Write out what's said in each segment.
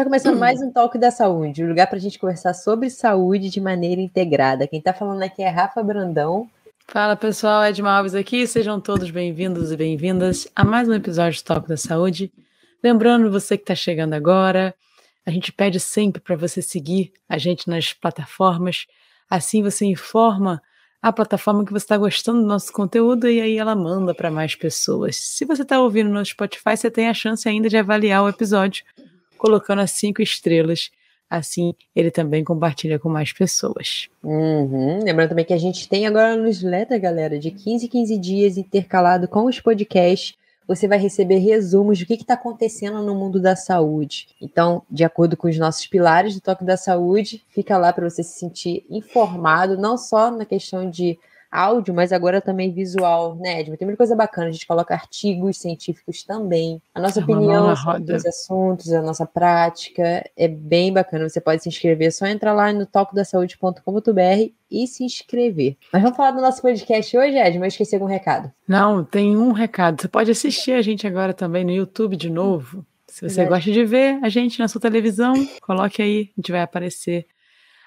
Está começando mais um Talk da Saúde, um lugar para a gente conversar sobre saúde de maneira integrada. Quem está falando aqui é Rafa Brandão. Fala pessoal, Edma Alves aqui, sejam todos bem-vindos e bem-vindas a mais um episódio do Talk da Saúde. Lembrando você que está chegando agora, a gente pede sempre para você seguir a gente nas plataformas, assim você informa a plataforma que você está gostando do nosso conteúdo e aí ela manda para mais pessoas. Se você está ouvindo no Spotify, você tem a chance ainda de avaliar o episódio colocando as cinco estrelas. Assim, ele também compartilha com mais pessoas. Uhum. Lembrando também que a gente tem agora no newsletter, galera, de 15 em 15 dias intercalado com os podcasts. Você vai receber resumos do que está acontecendo no mundo da saúde. Então, de acordo com os nossos pilares do Toque da Saúde, fica lá para você se sentir informado, não só na questão de áudio, mas agora também visual, né, Edmund? Tem muita coisa bacana, a gente coloca artigos científicos também, a nossa é opinião sobre os assuntos, a nossa prática, é bem bacana. Você pode se inscrever, é só entrar lá no tocodasaude.com.br e se inscrever. Mas vamos falar do nosso podcast hoje, Edmund? Eu esqueci algum recado. Não, tem um recado. Você pode assistir a gente agora também no YouTube de novo. Se você gosta de ver a gente na sua televisão, coloque aí, a gente vai aparecer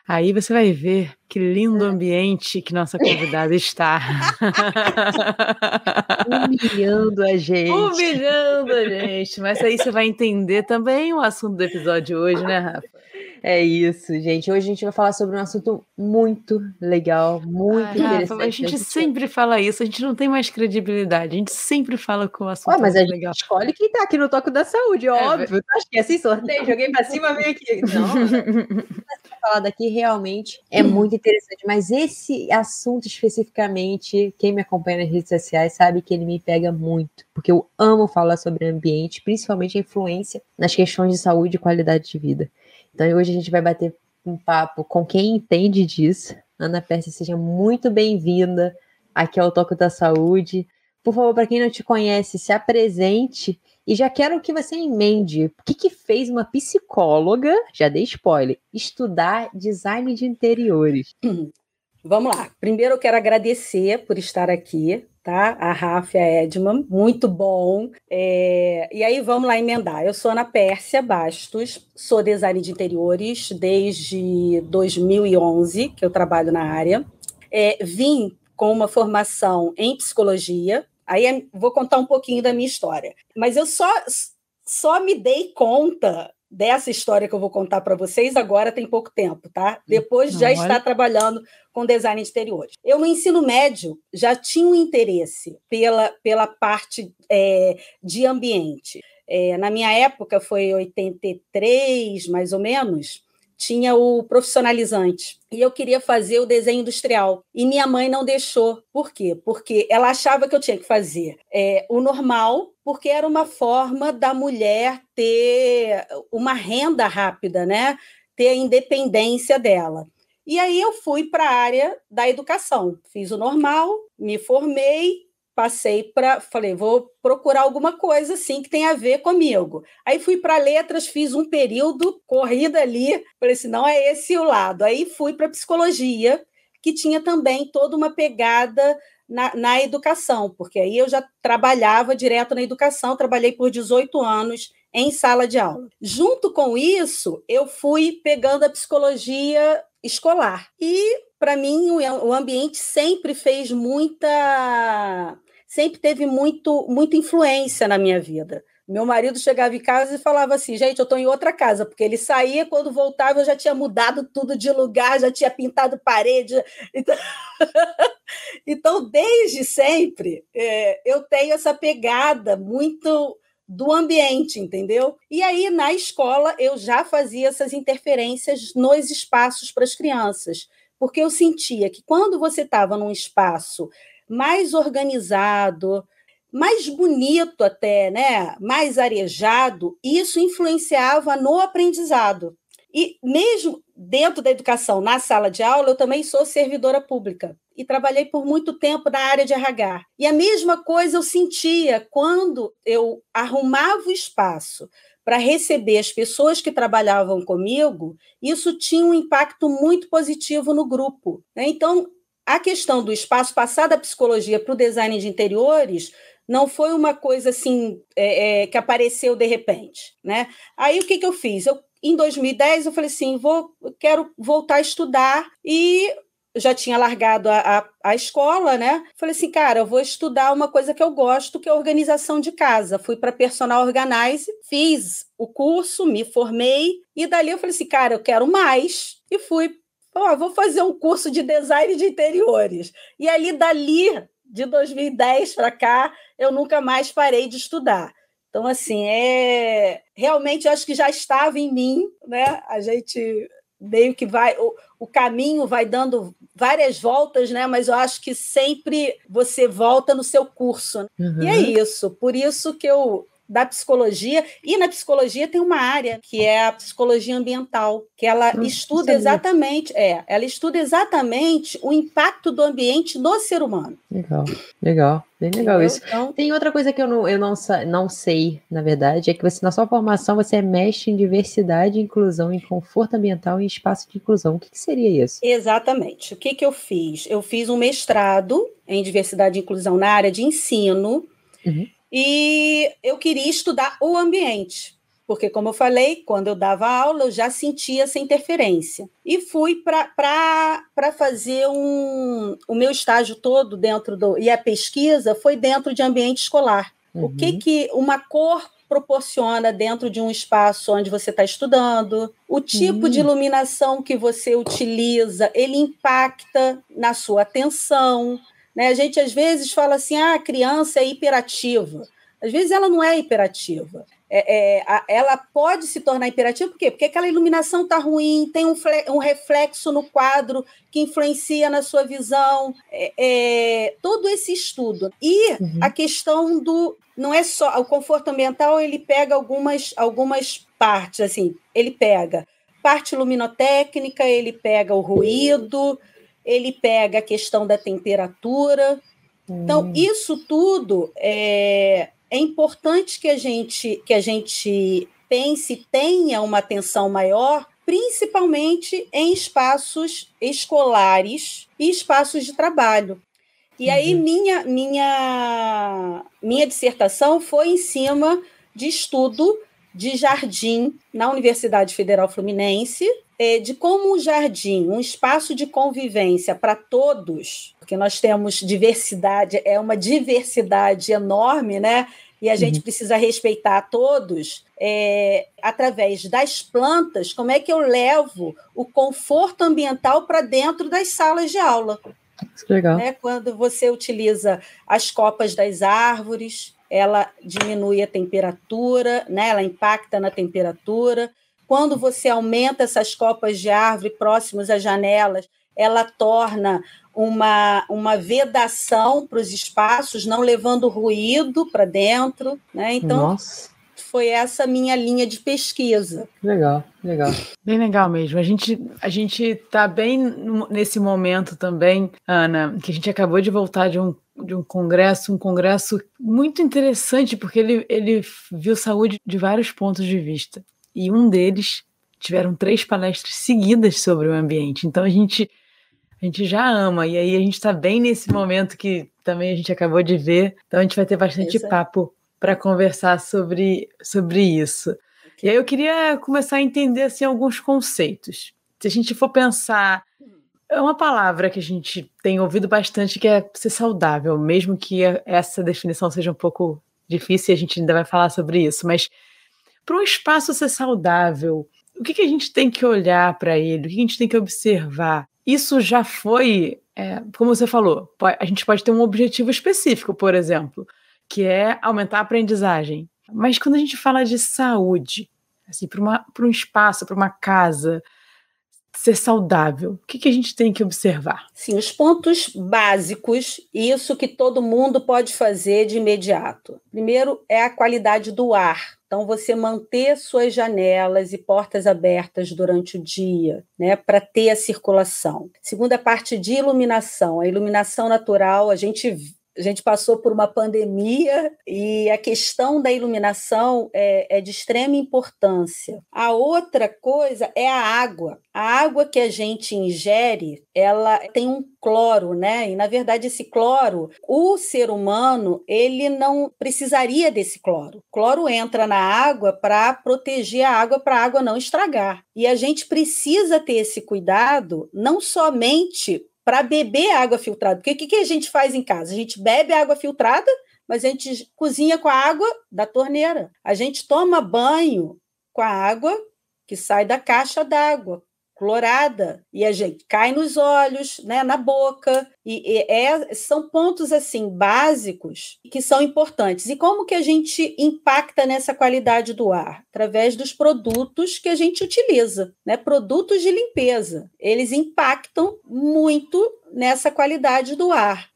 Aí você vai ver que lindo é. ambiente que nossa convidada está. Humilhando a gente. Humilhando a gente. Mas aí você vai entender também o assunto do episódio hoje, né, Rafa? É isso, gente. Hoje a gente vai falar sobre um assunto muito legal, muito Ai, interessante. Rafa, a gente sempre fala isso, a gente não tem mais credibilidade, a gente sempre fala com o assunto Ué, mas a gente escolhe quem tá aqui no Toque da Saúde, é, óbvio. Acho que é assim, sorteio, joguei pra cima, vem aqui. Não. falar daqui realmente é muito interessante, mas esse assunto especificamente, quem me acompanha nas redes sociais sabe que ele me pega muito, porque eu amo falar sobre ambiente, principalmente a influência nas questões de saúde e qualidade de vida. Então hoje a gente vai bater um papo com quem entende disso. Ana Pérsia, seja muito bem-vinda aqui ao Toque da Saúde. Por favor, para quem não te conhece, se apresente e já quero que você emende. O que, que fez uma psicóloga, já dei spoiler, estudar design de interiores? Vamos lá. Primeiro eu quero agradecer por estar aqui, tá? A Rafa Edman, muito bom. É... E aí vamos lá emendar. Eu sou Ana Pérsia Bastos, sou design de interiores desde 2011 que eu trabalho na área. É, vim com uma formação em psicologia. Aí é... vou contar um pouquinho da minha história. Mas eu só só me dei conta dessa história que eu vou contar para vocês agora tem pouco tempo, tá? Depois já está trabalhando com design de interiores. Eu, no ensino médio, já tinha um interesse pela, pela parte é, de ambiente. É, na minha época, foi 83, mais ou menos, tinha o profissionalizante. E eu queria fazer o desenho industrial. E minha mãe não deixou. Por quê? Porque ela achava que eu tinha que fazer é, o normal, porque era uma forma da mulher ter uma renda rápida, né? Ter a independência dela. E aí eu fui para a área da educação. Fiz o normal, me formei, passei para. Falei, vou procurar alguma coisa assim que tenha a ver comigo. Aí fui para letras, fiz um período, corrida ali, falei assim: não é esse o lado. Aí fui para psicologia, que tinha também toda uma pegada na, na, educação, porque aí eu já trabalhava direto na educação, trabalhei por 18 anos em sala de aula. Junto com isso, eu fui pegando a psicologia escolar. E, para mim, o ambiente sempre fez muita. sempre teve muito, muita influência na minha vida. Meu marido chegava em casa e falava assim: gente, eu estou em outra casa, porque ele saía, quando voltava, eu já tinha mudado tudo de lugar, já tinha pintado parede. Então, então desde sempre, é, eu tenho essa pegada muito do ambiente, entendeu? E aí, na escola, eu já fazia essas interferências nos espaços para as crianças, porque eu sentia que quando você estava num espaço mais organizado, mais bonito até, né? mais arejado, isso influenciava no aprendizado. E mesmo dentro da educação, na sala de aula, eu também sou servidora pública e trabalhei por muito tempo na área de RH. E a mesma coisa eu sentia quando eu arrumava o espaço para receber as pessoas que trabalhavam comigo, isso tinha um impacto muito positivo no grupo. Né? Então, a questão do espaço passar da psicologia para o design de interiores não foi uma coisa assim é, é, que apareceu de repente. Né? Aí o que, que eu fiz? Eu em 2010 eu falei assim, vou, quero voltar a estudar e já tinha largado a, a, a, escola, né? Falei assim, cara, eu vou estudar uma coisa que eu gosto, que é organização de casa. Fui para personal organize, fiz o curso, me formei e dali eu falei assim, cara, eu quero mais e fui. Oh, vou fazer um curso de design de interiores. E ali dali de 2010 para cá, eu nunca mais parei de estudar. Então, assim, é realmente eu acho que já estava em mim, né? A gente meio que vai, o, o caminho vai dando várias voltas, né? Mas eu acho que sempre você volta no seu curso. Uhum. E é isso. Por isso que eu da psicologia, e na psicologia tem uma área que é a psicologia ambiental, que ela hum, estuda exatamente, é, ela estuda exatamente o impacto do ambiente no ser humano. Legal, legal. Bem legal Entendeu? isso. Então, tem outra coisa que eu, não, eu não, não sei, na verdade, é que você, na sua formação, você é mestre em diversidade, inclusão, em conforto ambiental e espaço de inclusão. O que, que seria isso? Exatamente. O que, que eu fiz? Eu fiz um mestrado em diversidade e inclusão na área de ensino. Uhum. E eu queria estudar o ambiente, porque, como eu falei, quando eu dava aula, eu já sentia essa interferência. E fui para fazer um, o meu estágio todo dentro do. E a pesquisa foi dentro de ambiente escolar. Uhum. O que, uhum. que uma cor proporciona dentro de um espaço onde você está estudando, o tipo uhum. de iluminação que você utiliza, ele impacta na sua atenção, né? A gente às vezes fala assim: ah, a criança é hiperativa. Às vezes ela não é hiperativa. É, é, a, ela pode se tornar hiperativa, por quê? Porque aquela iluminação está ruim, tem um, um, reflexo no quadro que influencia na sua visão. É, é todo esse estudo. E uhum. a questão do. Não é só. O conforto ambiental, ele pega algumas, algumas partes, assim, ele pega parte luminotécnica, ele pega o ruído ele pega a questão da temperatura. Então, hum. isso tudo é, é importante que a gente que a gente pense, tenha uma atenção maior, principalmente em espaços escolares e espaços de trabalho. E aí uhum. minha minha minha dissertação foi em cima de estudo de jardim na Universidade Federal Fluminense, de como o jardim, um espaço de convivência para todos, porque nós temos diversidade, é uma diversidade enorme, né? E a gente uhum. precisa respeitar a todos, é, através das plantas, como é que eu levo o conforto ambiental para dentro das salas de aula. Legal. Né? Quando você utiliza as copas das árvores, ela diminui a temperatura, né? ela impacta na temperatura. Quando você aumenta essas copas de árvore próximas às janelas, ela torna uma, uma vedação para os espaços, não levando ruído para dentro. Né? Então, Nossa. foi essa minha linha de pesquisa. Legal, legal. Bem legal mesmo. A gente a gente está bem nesse momento também, Ana, que a gente acabou de voltar de um de um congresso, um congresso muito interessante, porque ele, ele viu saúde de vários pontos de vista. E um deles tiveram três palestras seguidas sobre o ambiente. Então a gente a gente já ama. E aí a gente está bem nesse momento que também a gente acabou de ver. Então a gente vai ter bastante papo para conversar sobre, sobre isso. E aí eu queria começar a entender assim, alguns conceitos. Se a gente for pensar é uma palavra que a gente tem ouvido bastante que é ser saudável, mesmo que essa definição seja um pouco difícil e a gente ainda vai falar sobre isso, mas para um espaço ser saudável, o que, que a gente tem que olhar para ele? O que a gente tem que observar? Isso já foi, é, como você falou, a gente pode ter um objetivo específico, por exemplo, que é aumentar a aprendizagem. Mas quando a gente fala de saúde, assim, para um espaço, para uma casa, ser saudável? O que, que a gente tem que observar? Sim, os pontos básicos, isso que todo mundo pode fazer de imediato. Primeiro é a qualidade do ar. Então, você manter suas janelas e portas abertas durante o dia, né, para ter a circulação. Segunda parte de iluminação. A iluminação natural, a gente a gente passou por uma pandemia e a questão da iluminação é, é, de extrema importância. A outra coisa é a água. A água que a gente ingere, ela tem um cloro, né? E na verdade esse cloro, o ser humano, ele não precisaria desse cloro. O cloro entra na água para proteger a água para a água não estragar. E a gente precisa ter esse cuidado não somente para beber água filtrada. Porque o que, que a gente faz em casa? A gente bebe água filtrada, mas a gente cozinha com a água da torneira. A gente toma banho com a água que sai da caixa d'água, clorada, e a gente cai nos olhos, né, na boca, e, e é, são pontos assim básicos que são importantes. E como que a gente impacta nessa qualidade do ar? Através dos produtos que a gente utiliza, né? Produtos de limpeza. Eles impactam muito nessa qualidade do ar.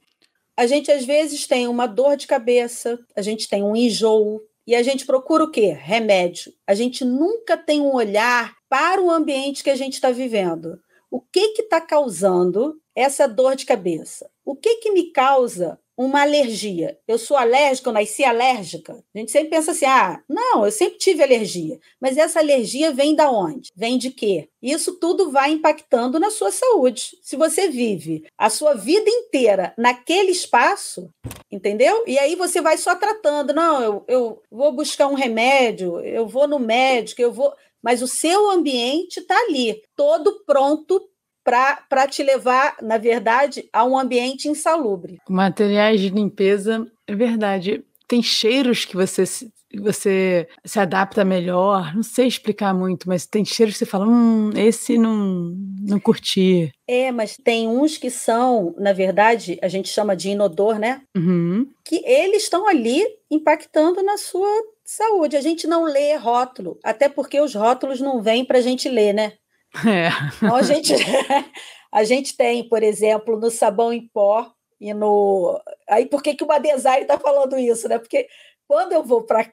A gente às vezes tem uma dor de cabeça, a gente tem um enjoo, e a gente procura o quê? Remédio. A gente nunca tem um olhar para o ambiente que a gente está vivendo. O que está causando essa dor de cabeça? O que, que me causa uma alergia. Eu sou alérgica, eu nasci alérgica. A gente sempre pensa assim: ah, não, eu sempre tive alergia. Mas essa alergia vem da onde? Vem de quê? Isso tudo vai impactando na sua saúde. Se você vive a sua vida inteira naquele espaço, entendeu? E aí você vai só tratando: não, eu, eu vou buscar um remédio, eu vou no médico, eu vou mas o seu ambiente está ali, todo pronto para te levar, na verdade, a um ambiente insalubre. Materiais de limpeza, é verdade. Tem cheiros que você se, você se adapta melhor. Não sei explicar muito, mas tem cheiros que você fala, hum, esse não, não curti. É, mas tem uns que são, na verdade, a gente chama de inodor, né? Uhum. Que eles estão ali impactando na sua Saúde, a gente não lê rótulo, até porque os rótulos não vêm para a gente ler, né? É. Então a gente, a gente tem, por exemplo, no sabão em pó e no. Aí por que, que o design está falando isso, né? Porque quando eu vou para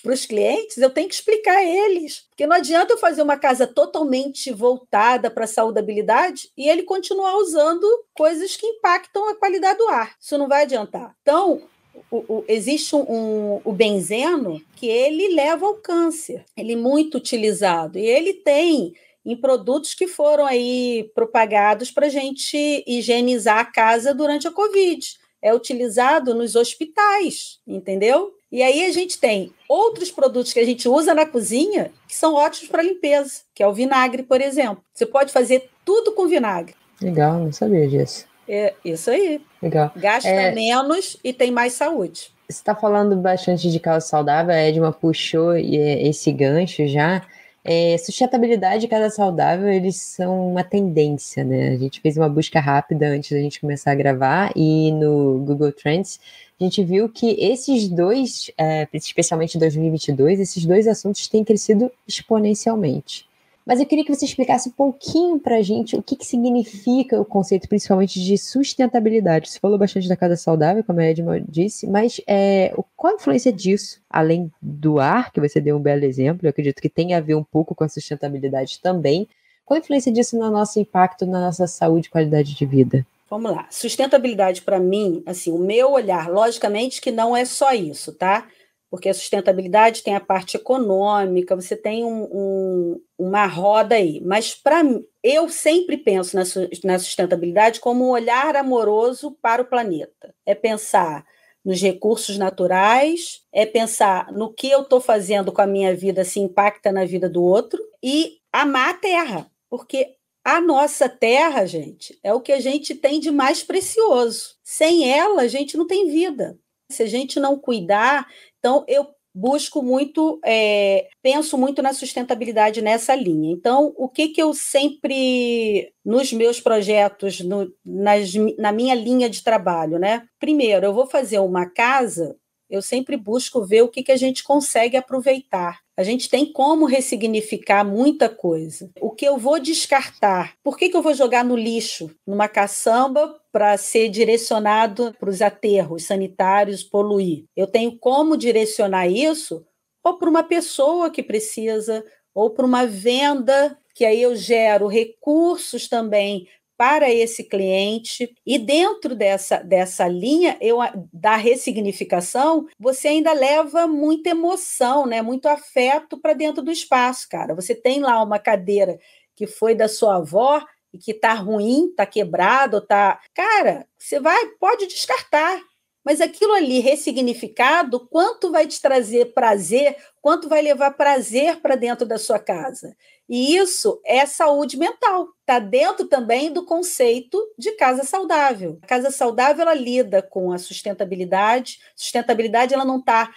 para os clientes, eu tenho que explicar a eles. Porque não adianta eu fazer uma casa totalmente voltada para a saudabilidade e ele continuar usando coisas que impactam a qualidade do ar. Isso não vai adiantar. Então, o, o, existe um, um, o benzeno que ele leva ao câncer. Ele é muito utilizado e ele tem em produtos que foram aí propagados para a gente higienizar a casa durante a Covid. É utilizado nos hospitais, entendeu? E aí a gente tem outros produtos que a gente usa na cozinha que são ótimos para limpeza, que é o vinagre, por exemplo. Você pode fazer tudo com vinagre. Legal, não sabia disso. É isso aí. Legal. Gasta é... menos e tem mais saúde. Você está falando bastante de casa saudável, a Edma puxou esse gancho já. É, sustentabilidade e casa saudável, eles são uma tendência, né? A gente fez uma busca rápida antes da gente começar a gravar e no Google Trends a gente viu que esses dois, é, especialmente em 2022, esses dois assuntos têm crescido exponencialmente. Mas eu queria que você explicasse um pouquinho para a gente o que, que significa o conceito, principalmente de sustentabilidade. Você falou bastante da casa saudável, como a Edma disse, mas é, qual a influência disso, além do ar, que você deu um belo exemplo, eu acredito que tem a ver um pouco com a sustentabilidade também. Qual a influência disso no nosso impacto na nossa saúde e qualidade de vida? Vamos lá. Sustentabilidade, para mim, assim, o meu olhar, logicamente que não é só isso, tá? Porque a sustentabilidade tem a parte econômica, você tem um, um, uma roda aí. Mas para eu sempre penso na, na sustentabilidade como um olhar amoroso para o planeta. É pensar nos recursos naturais, é pensar no que eu estou fazendo com a minha vida se impacta na vida do outro e amar a terra, porque a nossa terra, gente, é o que a gente tem de mais precioso. Sem ela, a gente não tem vida. Se a gente não cuidar, então, eu busco muito, é, penso muito na sustentabilidade nessa linha. Então, o que, que eu sempre, nos meus projetos, no, nas, na minha linha de trabalho, né? Primeiro, eu vou fazer uma casa eu sempre busco ver o que, que a gente consegue aproveitar. A gente tem como ressignificar muita coisa. O que eu vou descartar? Por que, que eu vou jogar no lixo, numa caçamba, para ser direcionado para os aterros sanitários, poluir? Eu tenho como direcionar isso ou para uma pessoa que precisa, ou para uma venda, que aí eu gero recursos também para esse cliente. E dentro dessa, dessa linha eu, da ressignificação, você ainda leva muita emoção, né? muito afeto para dentro do espaço, cara. Você tem lá uma cadeira que foi da sua avó e que tá ruim, tá quebrado, tá. Cara, você vai, pode descartar. Mas aquilo ali ressignificado, quanto vai te trazer prazer, quanto vai levar prazer para dentro da sua casa? E isso é saúde mental. Está dentro também do conceito de casa saudável. A casa saudável ela lida com a sustentabilidade. Sustentabilidade ela não está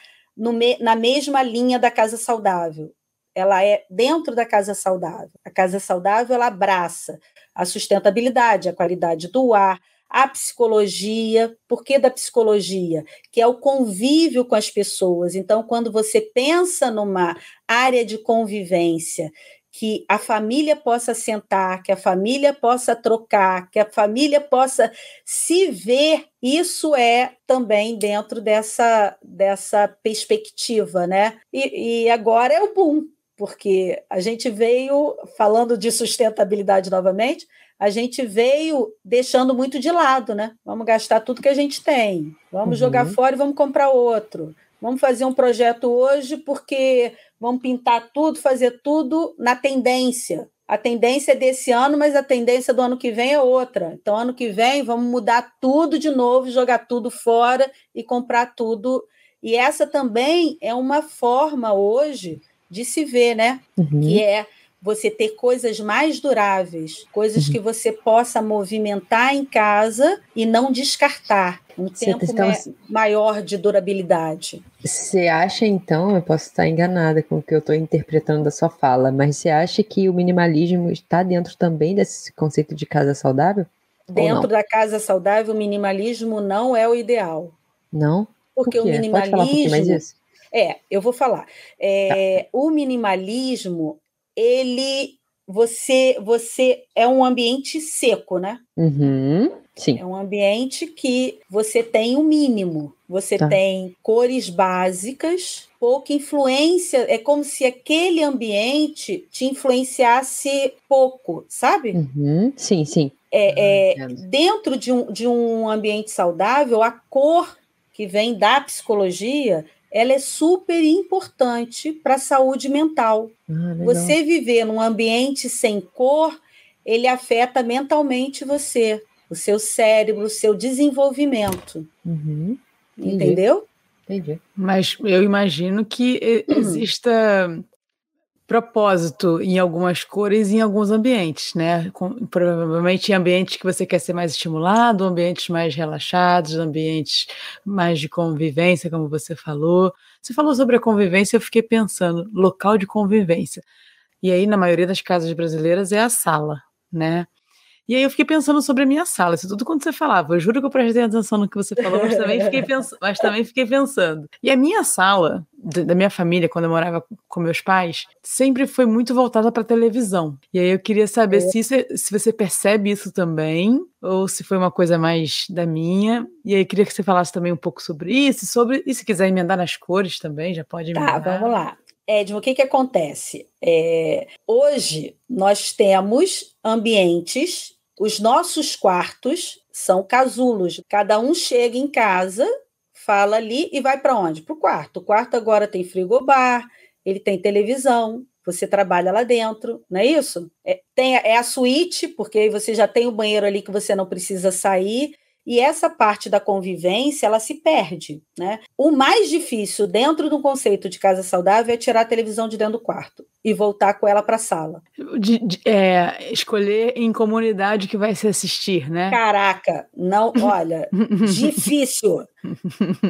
na mesma linha da casa saudável. Ela é dentro da casa saudável. A casa saudável ela abraça a sustentabilidade, a qualidade do ar, a psicologia. Por que da psicologia? Que é o convívio com as pessoas. Então, quando você pensa numa área de convivência que a família possa sentar, que a família possa trocar, que a família possa se ver, isso é também dentro dessa, dessa perspectiva, né? E, e agora é o boom, porque a gente veio, falando de sustentabilidade novamente, a gente veio deixando muito de lado, né? Vamos gastar tudo que a gente tem, vamos uhum. jogar fora e vamos comprar outro. Vamos fazer um projeto hoje porque vamos pintar tudo, fazer tudo na tendência. A tendência é desse ano, mas a tendência do ano que vem é outra. Então, ano que vem, vamos mudar tudo de novo, jogar tudo fora e comprar tudo. E essa também é uma forma hoje de se ver, né? Uhum. Que é você ter coisas mais duráveis, coisas uhum. que você possa movimentar em casa e não descartar. Um você tempo então, maior de durabilidade. Você acha, então, eu posso estar enganada com o que eu estou interpretando da sua fala, mas você acha que o minimalismo está dentro também desse conceito de casa saudável? Dentro da casa saudável, o minimalismo não é o ideal. Não? Porque Por o minimalismo. Pode falar um mais isso? É, eu vou falar. É, tá. O minimalismo ele você você é um ambiente seco, né? Uhum, sim. É um ambiente que você tem o um mínimo. Você tá. tem cores básicas, pouca influência. É como se aquele ambiente te influenciasse pouco, sabe? Uhum, sim, sim. É, é, dentro de um, de um ambiente saudável, a cor que vem da psicologia ela é super importante para a saúde mental. Ah, você viver num ambiente sem cor, ele afeta mentalmente você, o seu cérebro, o seu desenvolvimento. Uhum. Entendeu? Entendi. Mas eu imagino que exista propósito em algumas cores e em alguns ambientes, né? Com, provavelmente em ambientes que você quer ser mais estimulado, ambientes mais relaxados, ambientes mais de convivência, como você falou. Você falou sobre a convivência, eu fiquei pensando, local de convivência. E aí, na maioria das casas brasileiras, é a sala, né? E aí eu fiquei pensando sobre a minha sala, isso tudo quando você falava. Eu juro que eu prestei atenção no que você falou, mas também fiquei, pens mas também fiquei pensando. E a minha sala, da minha família, quando eu morava com meus pais, sempre foi muito voltada para televisão. E aí eu queria saber é. se, isso, é, se você percebe isso também, ou se foi uma coisa mais da minha. E aí queria que você falasse também um pouco sobre isso, sobre e se quiser emendar nas cores também, já pode tá, emendar. Tá, vamos lá. Edmo, o que, que acontece? É, hoje nós temos ambientes os nossos quartos são casulos. Cada um chega em casa, fala ali e vai para onde? Para o quarto. O quarto agora tem frigobar, ele tem televisão, você trabalha lá dentro, não é isso? É, tem, é a suíte, porque aí você já tem o banheiro ali que você não precisa sair. E essa parte da convivência, ela se perde, né? O mais difícil dentro do conceito de casa saudável é tirar a televisão de dentro do quarto e voltar com ela para a sala. De, de, é, escolher em comunidade que vai se assistir, né? Caraca, não, olha, difícil,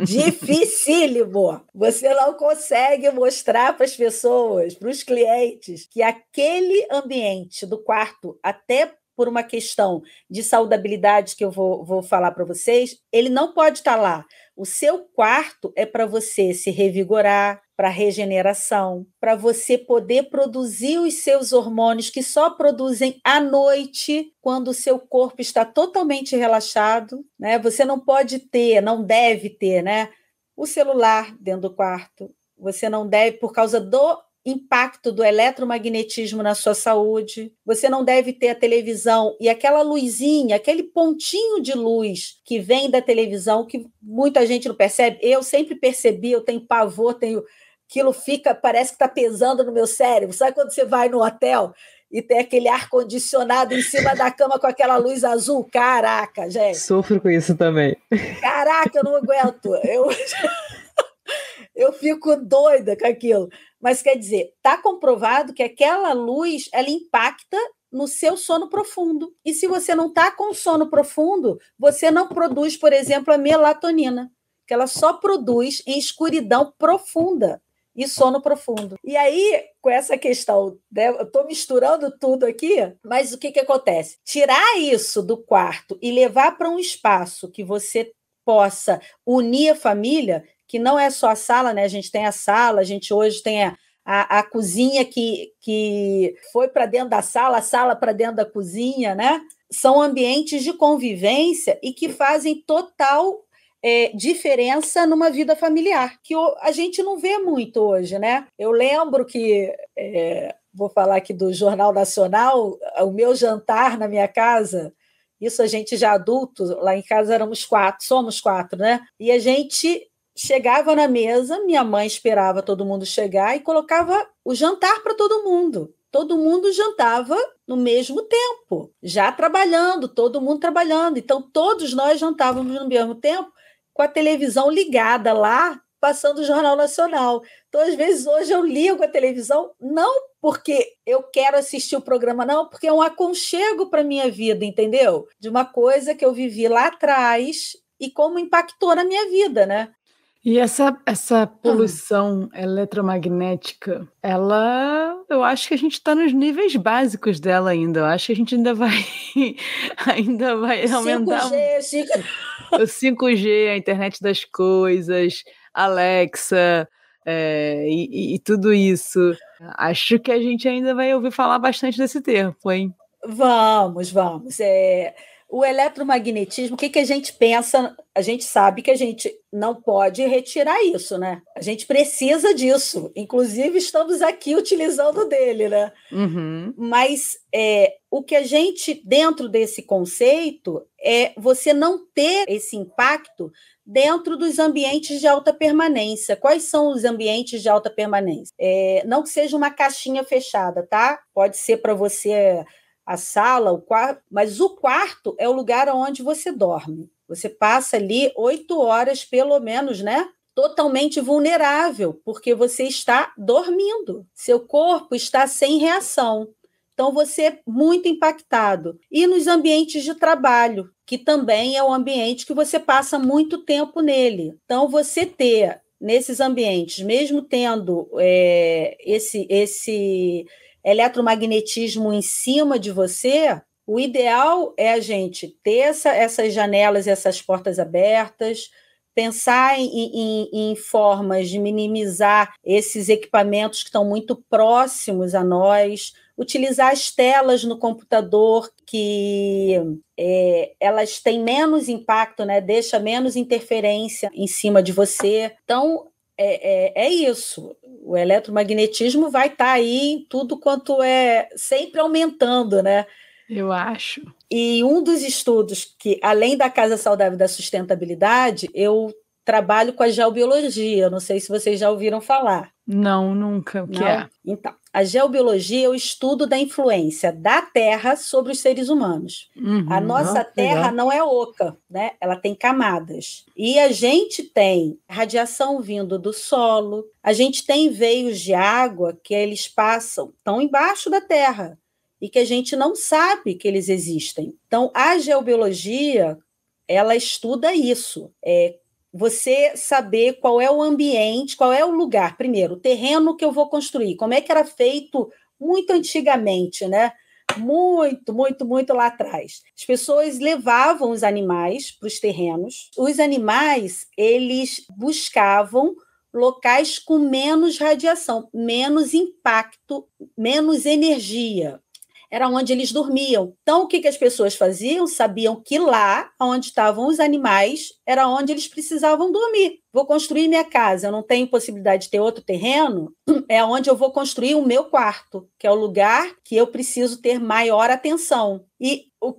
dificílimo. Você não consegue mostrar para as pessoas, para os clientes, que aquele ambiente do quarto, até por uma questão de saudabilidade que eu vou, vou falar para vocês, ele não pode estar tá lá. O seu quarto é para você se revigorar, para regeneração, para você poder produzir os seus hormônios que só produzem à noite, quando o seu corpo está totalmente relaxado, né? Você não pode ter, não deve ter, né? O celular dentro do quarto. Você não deve, por causa do impacto do eletromagnetismo na sua saúde. Você não deve ter a televisão e aquela luzinha, aquele pontinho de luz que vem da televisão que muita gente não percebe. Eu sempre percebi, eu tenho pavor, tenho aquilo fica, parece que está pesando no meu cérebro. Sabe quando você vai no hotel e tem aquele ar condicionado em cima da cama com aquela luz azul? Caraca, gente. Sofro com isso também. Caraca, eu não aguento. Eu eu fico doida com aquilo. Mas quer dizer, está comprovado que aquela luz ela impacta no seu sono profundo. E se você não está com sono profundo, você não produz, por exemplo, a melatonina, que ela só produz em escuridão profunda e sono profundo. E aí, com essa questão, né, eu estou misturando tudo aqui, mas o que, que acontece? Tirar isso do quarto e levar para um espaço que você possa unir a família, que não é só a sala, né? A gente tem a sala, a gente hoje tem a, a, a cozinha que, que foi para dentro da sala, a sala para dentro da cozinha, né? São ambientes de convivência e que fazem total é, diferença numa vida familiar, que a gente não vê muito hoje, né? Eu lembro que, é, vou falar aqui do Jornal Nacional, o meu jantar na minha casa, isso a gente já adulto, lá em casa éramos quatro, somos quatro, né? E a gente chegava na mesa, minha mãe esperava todo mundo chegar e colocava o jantar para todo mundo. Todo mundo jantava no mesmo tempo, já trabalhando, todo mundo trabalhando. Então, todos nós jantávamos no mesmo tempo, com a televisão ligada lá, passando o Jornal Nacional. Então, às vezes, hoje eu ligo a televisão, não porque eu quero assistir o programa, não, porque é um aconchego para minha vida, entendeu? De uma coisa que eu vivi lá atrás e como impactou na minha vida, né? E essa, essa poluição eletromagnética, ela, eu acho que a gente está nos níveis básicos dela ainda. Eu acho que a gente ainda vai, ainda vai aumentar. 5G, 5... o 5G, a internet das coisas, Alexa é, e, e, tudo isso. Acho que a gente ainda vai ouvir falar bastante desse tempo, hein? Vamos, vamos. É, o eletromagnetismo, o que, que a gente pensa? A gente sabe que a gente não pode retirar isso, né? A gente precisa disso. Inclusive, estamos aqui utilizando dele, né? Uhum. Mas é, o que a gente, dentro desse conceito, é você não ter esse impacto dentro dos ambientes de alta permanência. Quais são os ambientes de alta permanência? É, não que seja uma caixinha fechada, tá? Pode ser para você a sala, o quarto, mas o quarto é o lugar onde você dorme. Você passa ali oito horas, pelo menos, né? Totalmente vulnerável, porque você está dormindo. Seu corpo está sem reação. Então, você é muito impactado. E nos ambientes de trabalho, que também é um ambiente que você passa muito tempo nele. Então, você ter nesses ambientes, mesmo tendo é, esse, esse eletromagnetismo em cima de você, o ideal é a gente ter essa, essas janelas e essas portas abertas, pensar em, em, em, formas de minimizar esses equipamentos que estão muito próximos a nós, utilizar as telas no computador que é, elas têm menos impacto, né? Deixa menos interferência em cima de você. Então é, é, é isso o eletromagnetismo vai estar tá aí tudo quanto é sempre aumentando, né? Eu acho. E um dos estudos que, além da Casa Saudável da Sustentabilidade, eu trabalho com a geobiologia. Não sei se vocês já ouviram falar. Não, nunca. O que Não? é? Então, a geobiologia é o estudo da influência da Terra sobre os seres humanos. Uhum, a nossa Terra legal. não é oca, né? Ela tem camadas. E a gente tem radiação vindo do solo, a gente tem veios de água que eles passam, estão embaixo da Terra e que a gente não sabe que eles existem. Então, a geobiologia ela estuda isso, é você saber qual é o ambiente, qual é o lugar, primeiro, o terreno que eu vou construir, como é que era feito muito antigamente, né? Muito, muito, muito lá atrás. As pessoas levavam os animais para os terrenos. Os animais, eles buscavam locais com menos radiação, menos impacto, menos energia. Era onde eles dormiam. Então, o que, que as pessoas faziam? Sabiam que lá, onde estavam os animais, era onde eles precisavam dormir. Vou construir minha casa, eu não tenho possibilidade de ter outro terreno, é onde eu vou construir o meu quarto, que é o lugar que eu preciso ter maior atenção. E o,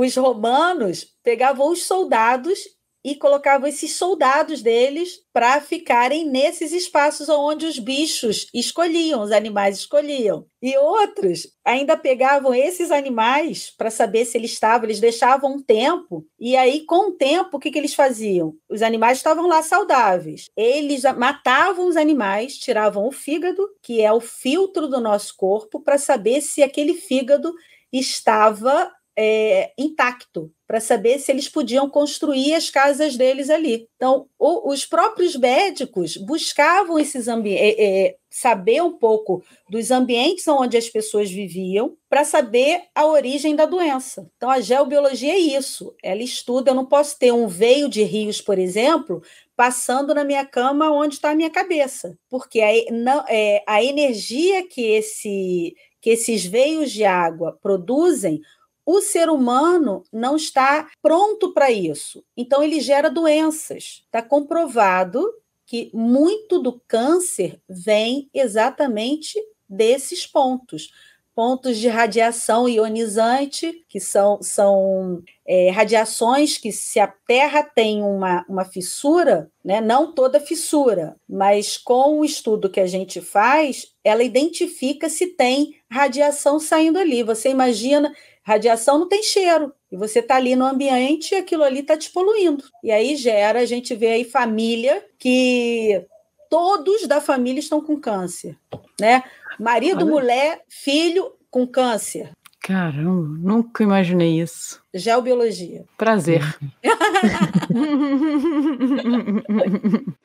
os romanos pegavam os soldados e colocavam esses soldados deles para ficarem nesses espaços onde os bichos escolhiam, os animais escolhiam. E outros ainda pegavam esses animais para saber se eles estavam, eles deixavam um tempo, e aí, com o tempo, o que, que eles faziam? Os animais estavam lá saudáveis. Eles matavam os animais, tiravam o fígado, que é o filtro do nosso corpo, para saber se aquele fígado estava é, intacto para saber se eles podiam construir as casas deles ali. Então, o, os próprios médicos buscavam esses ambientes, é, é, saber um pouco dos ambientes onde as pessoas viviam para saber a origem da doença. Então, a geobiologia é isso. Ela estuda. Eu não posso ter um veio de rios, por exemplo, passando na minha cama onde está a minha cabeça, porque a, não, é, a energia que esse que esses veios de água produzem o ser humano não está pronto para isso. Então, ele gera doenças. Está comprovado que muito do câncer vem exatamente desses pontos. Pontos de radiação ionizante, que são, são é, radiações que, se a Terra tem uma, uma fissura, né, não toda fissura, mas com o estudo que a gente faz, ela identifica se tem radiação saindo ali. Você imagina Radiação não tem cheiro. E você está ali no ambiente e aquilo ali está te poluindo. E aí gera, a gente vê aí família que todos da família estão com câncer. Né? Marido, Olha. mulher, filho com câncer. Caramba, nunca imaginei isso. Geobiologia. Prazer.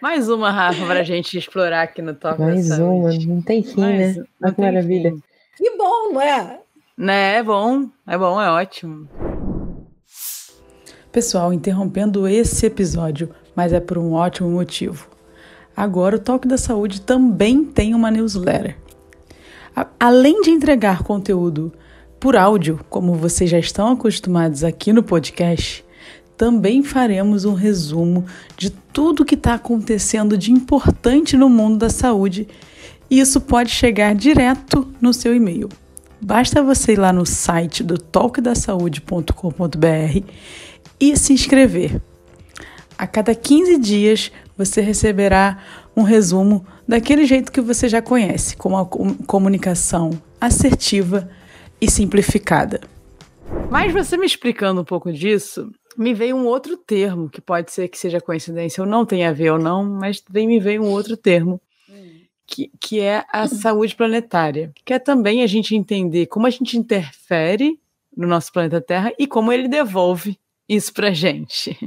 Mais uma, Rafa, para a gente explorar aqui no Toque Mais uma, não tem fim, Mais, né? Olha que maravilha. Fim. Que bom, não é? Né, é bom, é bom, é ótimo. Pessoal, interrompendo esse episódio, mas é por um ótimo motivo. Agora o Toque da Saúde também tem uma newsletter. A além de entregar conteúdo por áudio, como vocês já estão acostumados aqui no podcast, também faremos um resumo de tudo que está acontecendo de importante no mundo da saúde e isso pode chegar direto no seu e-mail. Basta você ir lá no site do talkdasaude.com.br e se inscrever. A cada 15 dias você receberá um resumo daquele jeito que você já conhece, com uma comunicação assertiva e simplificada. Mas você me explicando um pouco disso, me veio um outro termo que pode ser que seja coincidência ou não tenha a ver ou não, mas vem me veio um outro termo que, que é a uhum. saúde planetária, que é também a gente entender como a gente interfere no nosso planeta Terra e como ele devolve isso para gente.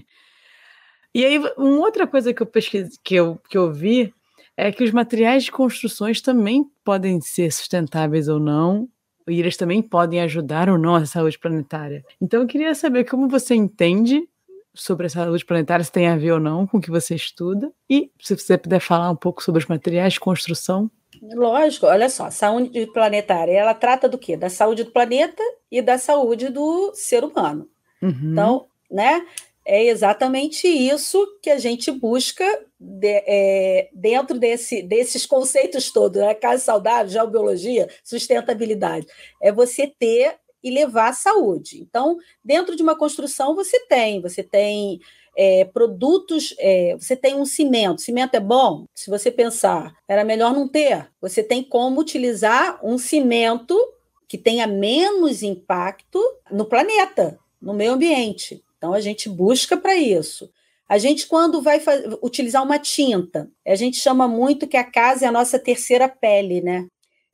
E aí, uma outra coisa que eu pesquisei, que eu, que eu vi é que os materiais de construções também podem ser sustentáveis ou não, e eles também podem ajudar ou não a saúde planetária. Então, eu queria saber como você entende sobre a saúde planetária, se tem a ver ou não com o que você estuda, e se você puder falar um pouco sobre os materiais de construção. Lógico, olha só, saúde planetária, ela trata do quê? Da saúde do planeta e da saúde do ser humano. Uhum. Então, né, é exatamente isso que a gente busca de, é, dentro desse, desses conceitos todos, né? Casa saudável, geobiologia, sustentabilidade. É você ter e levar à saúde. Então, dentro de uma construção, você tem, você tem é, produtos, é, você tem um cimento. Cimento é bom? Se você pensar, era melhor não ter. Você tem como utilizar um cimento que tenha menos impacto no planeta, no meio ambiente. Então, a gente busca para isso. A gente, quando vai utilizar uma tinta, a gente chama muito que a casa é a nossa terceira pele, né?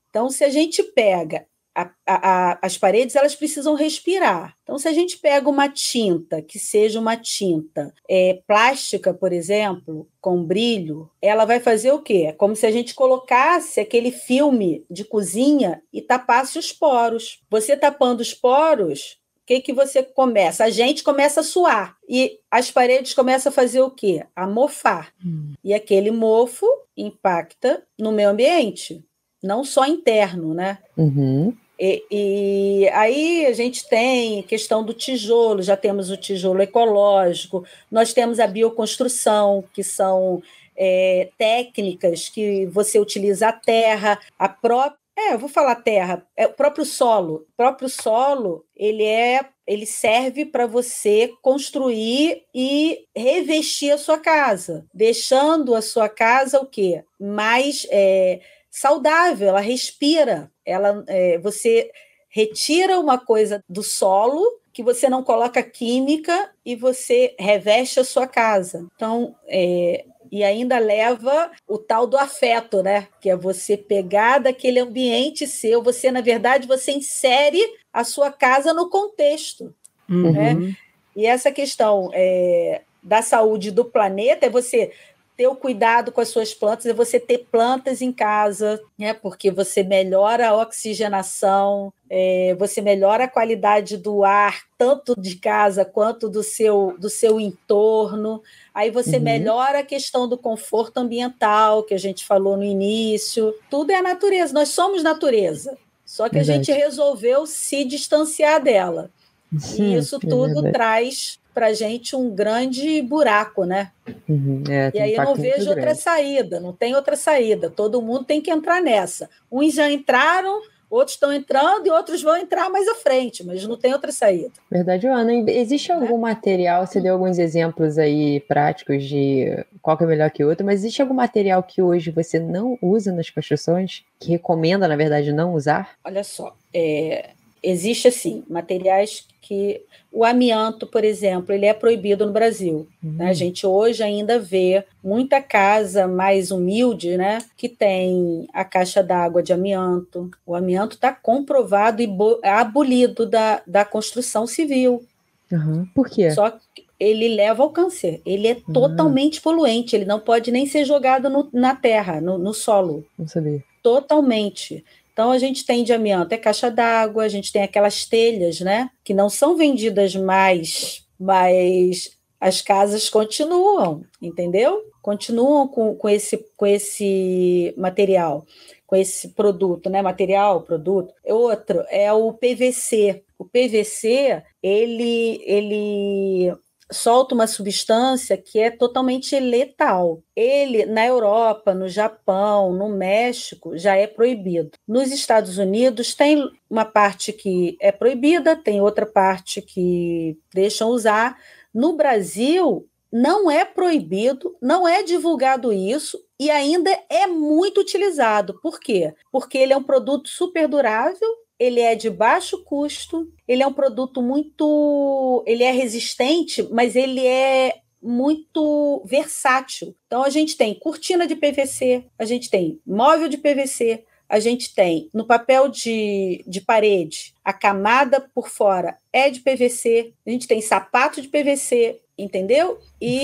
Então, se a gente pega a, a, as paredes elas precisam respirar. Então, se a gente pega uma tinta que seja uma tinta é, plástica, por exemplo, com brilho, ela vai fazer o quê? É como se a gente colocasse aquele filme de cozinha e tapasse os poros. Você tapando os poros, o que, que você começa? A gente começa a suar e as paredes começam a fazer o quê? A mofar. Hum. E aquele mofo impacta no meio ambiente, não só interno, né? Uhum. E, e, aí a gente tem questão do tijolo, já temos o tijolo ecológico, nós temos a bioconstrução, que são é, técnicas que você utiliza a terra, a própria. É, eu vou falar terra, é o próprio solo. O próprio solo, ele é ele serve para você construir e revestir a sua casa, deixando a sua casa o quê? Mais é, saudável, ela respira, ela, é, você retira uma coisa do solo que você não coloca química e você reveste a sua casa. Então, é, e ainda leva o tal do afeto, né? Que é você pegar daquele ambiente seu, você, na verdade, você insere a sua casa no contexto. Uhum. Né? E essa questão é, da saúde do planeta é você ter o cuidado com as suas plantas, é você ter plantas em casa, né? porque você melhora a oxigenação, é, você melhora a qualidade do ar, tanto de casa quanto do seu, do seu entorno. Aí você uhum. melhora a questão do conforto ambiental, que a gente falou no início. Tudo é a natureza, nós somos natureza. Só que Verdade. a gente resolveu se distanciar dela. Sim, e isso tudo é traz para a gente um grande buraco, né? Uhum, é, e aí eu não vejo outra grande. saída, não tem outra saída. Todo mundo tem que entrar nessa. Uns já entraram, outros estão entrando e outros vão entrar mais à frente, mas não tem outra saída. Verdade, Ana. Existe algum é. material, você deu alguns exemplos aí práticos de qual que é melhor que o outro, mas existe algum material que hoje você não usa nas construções, que recomenda, na verdade, não usar? Olha só, é, existe assim, materiais que o amianto, por exemplo, ele é proibido no Brasil. Uhum. Né? A gente hoje ainda vê muita casa mais humilde, né, que tem a caixa d'água de amianto. O amianto está comprovado e abolido da, da construção civil. Uhum. Por quê? Só que ele leva ao câncer. Ele é uhum. totalmente poluente. Ele não pode nem ser jogado no, na terra, no, no solo. Não sabia. Totalmente. Então a gente tem de amianto, é caixa d'água, a gente tem aquelas telhas, né? Que não são vendidas mais, mas as casas continuam, entendeu? Continuam com, com, esse, com esse material, com esse produto, né? Material, produto. Outro é o PVC. O PVC, ele, ele solta uma substância que é totalmente letal. Ele, na Europa, no Japão, no México, já é proibido. Nos Estados Unidos, tem uma parte que é proibida, tem outra parte que deixam usar. No Brasil, não é proibido, não é divulgado isso e ainda é muito utilizado. Por quê? Porque ele é um produto super durável, ele é de baixo custo, ele é um produto muito. Ele é resistente, mas ele é muito versátil. Então, a gente tem cortina de PVC, a gente tem móvel de PVC, a gente tem no papel de, de parede, a camada por fora é de PVC, a gente tem sapato de PVC, entendeu? E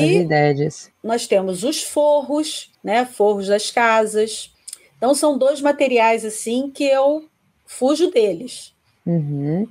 nós temos os forros, né? Forros das casas. Então, são dois materiais assim que eu fujo deles. Uhum.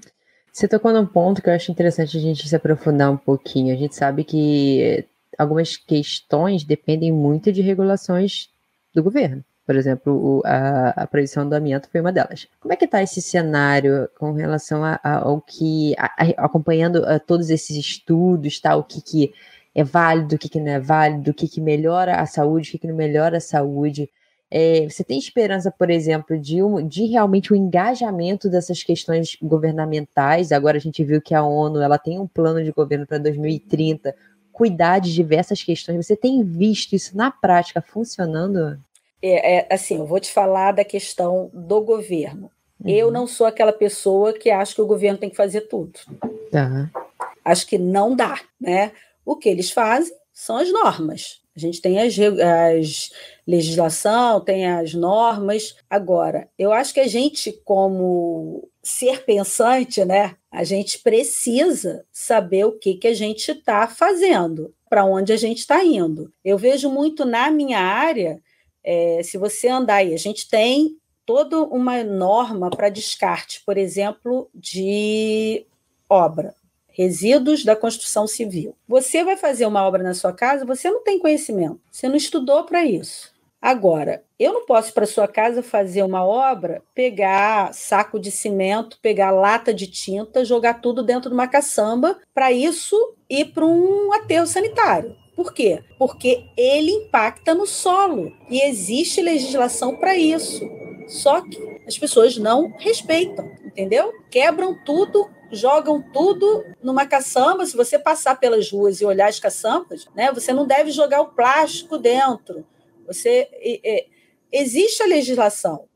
Você tocou num ponto que eu acho interessante a gente se aprofundar um pouquinho. A gente sabe que algumas questões dependem muito de regulações do governo. Por exemplo, a, a proibição do amianto foi uma delas. Como é que está esse cenário com relação a, a, ao que, acompanhando todos esses estudos, tá? o que, que é válido, o que, que não é válido, o que, que melhora a saúde, o que, que não melhora a saúde? É, você tem esperança, por exemplo, de, um, de realmente o um engajamento dessas questões governamentais? Agora a gente viu que a ONU ela tem um plano de governo para 2030, cuidar de diversas questões. Você tem visto isso na prática funcionando? É, é assim, eu vou te falar da questão do governo. Uhum. Eu não sou aquela pessoa que acha que o governo tem que fazer tudo. Tá. Acho que não dá, né? O que eles fazem são as normas. A gente tem as, as legislação, tem as normas. Agora, eu acho que a gente, como ser pensante, né, a gente precisa saber o que, que a gente está fazendo, para onde a gente está indo. Eu vejo muito na minha área, é, se você andar aí, a gente tem toda uma norma para descarte, por exemplo, de obra resíduos da construção civil. Você vai fazer uma obra na sua casa, você não tem conhecimento, você não estudou para isso. Agora, eu não posso para sua casa fazer uma obra, pegar saco de cimento, pegar lata de tinta, jogar tudo dentro de uma caçamba, para isso ir para um aterro sanitário. Por quê? Porque ele impacta no solo e existe legislação para isso. Só que as pessoas não respeitam, entendeu? Quebram tudo, jogam tudo numa caçamba. Se você passar pelas ruas e olhar as caçambas, né, você não deve jogar o plástico dentro. Você é, existe a legislação.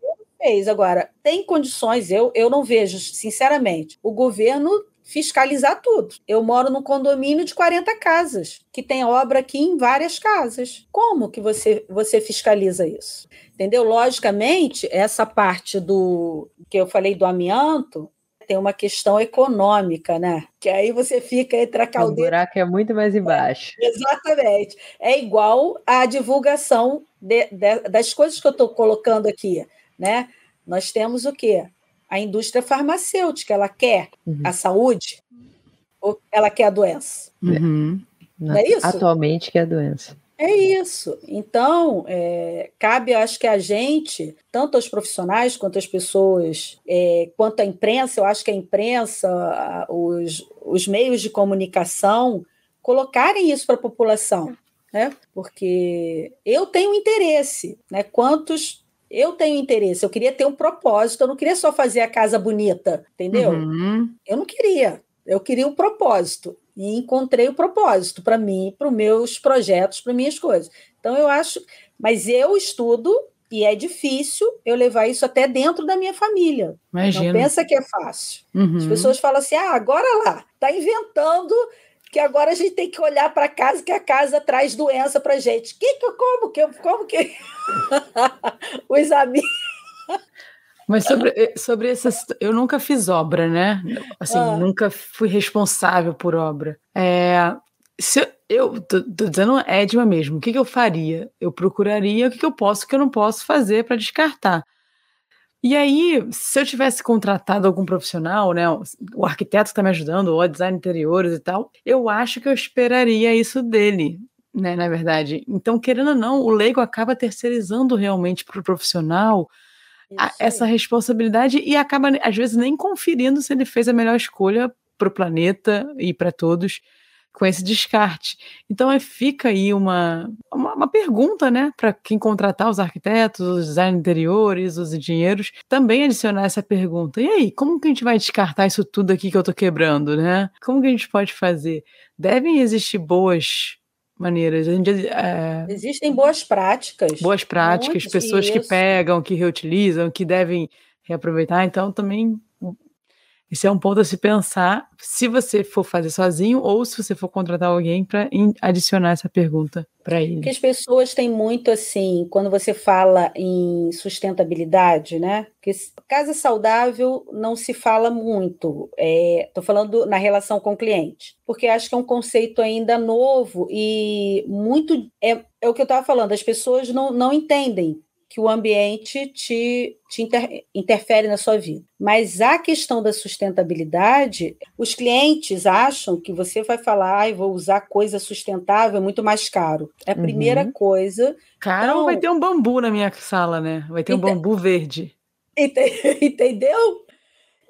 Fez agora tem condições. Eu eu não vejo, sinceramente, o governo fiscalizar tudo. Eu moro num condomínio de 40 casas, que tem obra aqui em várias casas. Como que você, você fiscaliza isso? Entendeu? Logicamente, essa parte do que eu falei do amianto tem uma questão econômica, né? Que aí você fica entre a caldeira. O buraco é muito mais embaixo. É, exatamente. É igual a divulgação de, de, das coisas que eu estou colocando aqui, né? Nós temos o quê? A indústria farmacêutica, ela quer uhum. a saúde ou ela quer a doença? Uhum. Não é isso? Atualmente quer a doença. É isso. Então, é, cabe, acho que a gente, tanto aos profissionais quanto às pessoas, é, quanto à imprensa, eu acho que a imprensa, os, os meios de comunicação, colocarem isso para a população. Né? Porque eu tenho interesse, né? Quantos eu tenho interesse, eu queria ter um propósito, eu não queria só fazer a casa bonita, entendeu? Uhum. Eu não queria, eu queria um propósito. E encontrei o propósito para mim, para os meus projetos, para minhas coisas. Então eu acho, mas eu estudo e é difícil eu levar isso até dentro da minha família. Imagina. Não pensa que é fácil. Uhum. As pessoas falam assim: ah, agora lá, está inventando que agora a gente tem que olhar para casa, que a casa traz doença para gente. Que, como que, como que os amigos. Mas sobre, eh, sobre essas. Eu nunca fiz obra, né? Assim, ah. nunca fui responsável por obra. É, se eu tô, tô dizendo Edma mesmo, o que, que eu faria? Eu procuraria o que, que eu posso, o que eu não posso fazer para descartar. E aí, se eu tivesse contratado algum profissional, né, o arquiteto que está me ajudando, ou design interiores e tal, eu acho que eu esperaria isso dele, né, na verdade. Então, querendo ou não, o leigo acaba terceirizando realmente para o profissional a, essa responsabilidade e acaba, às vezes, nem conferindo se ele fez a melhor escolha para o planeta e para todos com esse descarte. Então é, fica aí uma, uma, uma pergunta, né, para quem contratar os arquitetos, os designers interiores, os engenheiros, também adicionar essa pergunta. E aí, como que a gente vai descartar isso tudo aqui que eu estou quebrando, né? Como que a gente pode fazer? Devem existir boas maneiras. É... Existem boas práticas. Boas práticas, pessoas que pegam, que reutilizam, que devem reaproveitar. Então, também esse é um ponto a se pensar se você for fazer sozinho ou se você for contratar alguém para adicionar essa pergunta para ele. Porque as pessoas têm muito assim, quando você fala em sustentabilidade, né? Que casa saudável não se fala muito. Estou é, falando na relação com o cliente, porque acho que é um conceito ainda novo e muito é, é o que eu estava falando. As pessoas não, não entendem que o ambiente te, te inter, interfere na sua vida. Mas a questão da sustentabilidade, os clientes acham que você vai falar, ah, vou usar coisa sustentável, é muito mais caro. É a primeira uhum. coisa. Cara, então, vai ter um bambu na minha sala, né? Vai ter um bambu verde. Entendeu?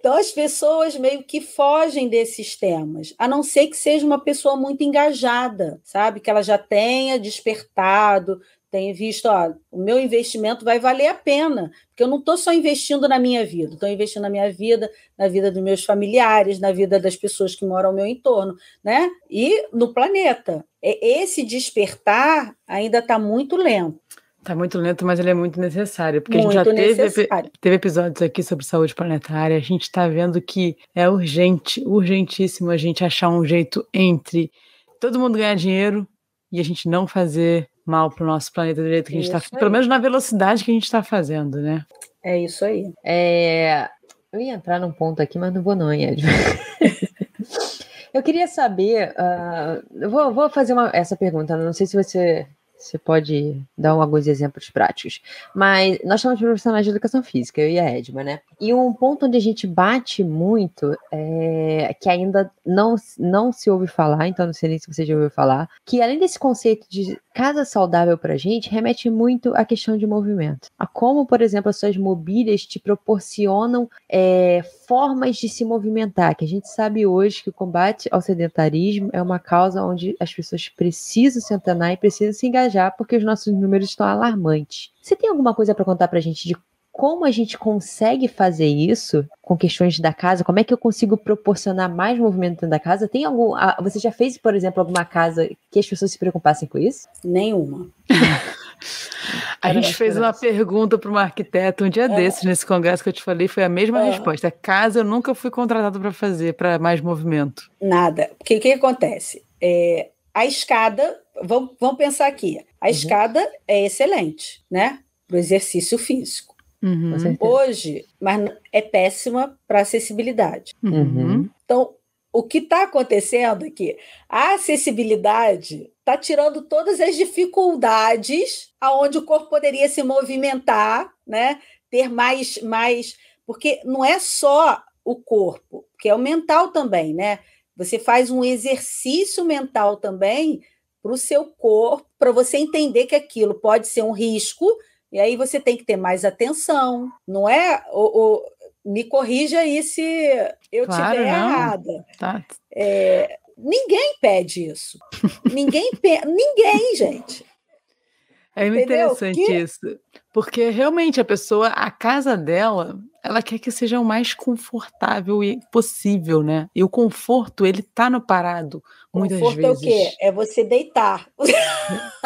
Então as pessoas meio que fogem desses temas, a não ser que seja uma pessoa muito engajada, sabe? Que ela já tenha despertado, tenho visto, ó, o meu investimento vai valer a pena, porque eu não estou só investindo na minha vida, estou investindo na minha vida, na vida dos meus familiares, na vida das pessoas que moram ao meu entorno, né? E no planeta. Esse despertar ainda está muito lento. Está muito lento, mas ele é muito necessário, porque muito a gente já teve, teve episódios aqui sobre saúde planetária, a gente está vendo que é urgente, urgentíssimo a gente achar um jeito entre todo mundo ganhar dinheiro e a gente não fazer mal para o nosso planeta do jeito que a gente está, pelo menos na velocidade que a gente está fazendo, né? É isso aí. É... Eu ia entrar num ponto aqui, mas não vou não, Ed. eu queria saber, uh... vou, vou fazer uma, essa pergunta, não sei se você você pode dar alguns exemplos práticos. Mas nós somos profissionais de educação física, eu e a Edma, né? E um ponto onde a gente bate muito, é, que ainda não, não se ouve falar, então não sei nem se você já ouviu falar, que além desse conceito de casa saudável para a gente, remete muito à questão de movimento. A como, por exemplo, as suas mobílias te proporcionam é, formas de se movimentar, que a gente sabe hoje que o combate ao sedentarismo é uma causa onde as pessoas precisam se antenar e precisam se engajar, porque os nossos números estão alarmantes. Você tem alguma coisa para contar para a gente de como a gente consegue fazer isso com questões da casa? Como é que eu consigo proporcionar mais movimento dentro da casa? Tem algum. Você já fez, por exemplo, alguma casa que as pessoas se preocupassem com isso? Nenhuma. A gente fez uma pergunta para uma arquiteta um dia é. desses, nesse congresso que eu te falei, foi a mesma é. resposta. Casa eu nunca fui contratado para fazer, para mais movimento. Nada. Porque o que acontece? É, a escada, vamos, vamos pensar aqui, a uhum. escada é excelente, né? Para o exercício físico. Uhum. Hoje, mas é péssima para acessibilidade. Uhum. Então, o que está acontecendo aqui? A acessibilidade está tirando todas as dificuldades aonde o corpo poderia se movimentar, né? Ter mais, mais, porque não é só o corpo, que é o mental também, né? Você faz um exercício mental também para o seu corpo, para você entender que aquilo pode ser um risco, e aí você tem que ter mais atenção, não é? O, o me corrija aí se eu claro, tiver não. errada. Tá. É, ninguém pede isso. ninguém pede, ninguém, gente. É Entendeu? interessante que... isso, porque realmente a pessoa, a casa dela, ela quer que seja o mais confortável possível, né? E o conforto, ele tá no parado, muitas conforto vezes. Conforto é o quê? É você deitar.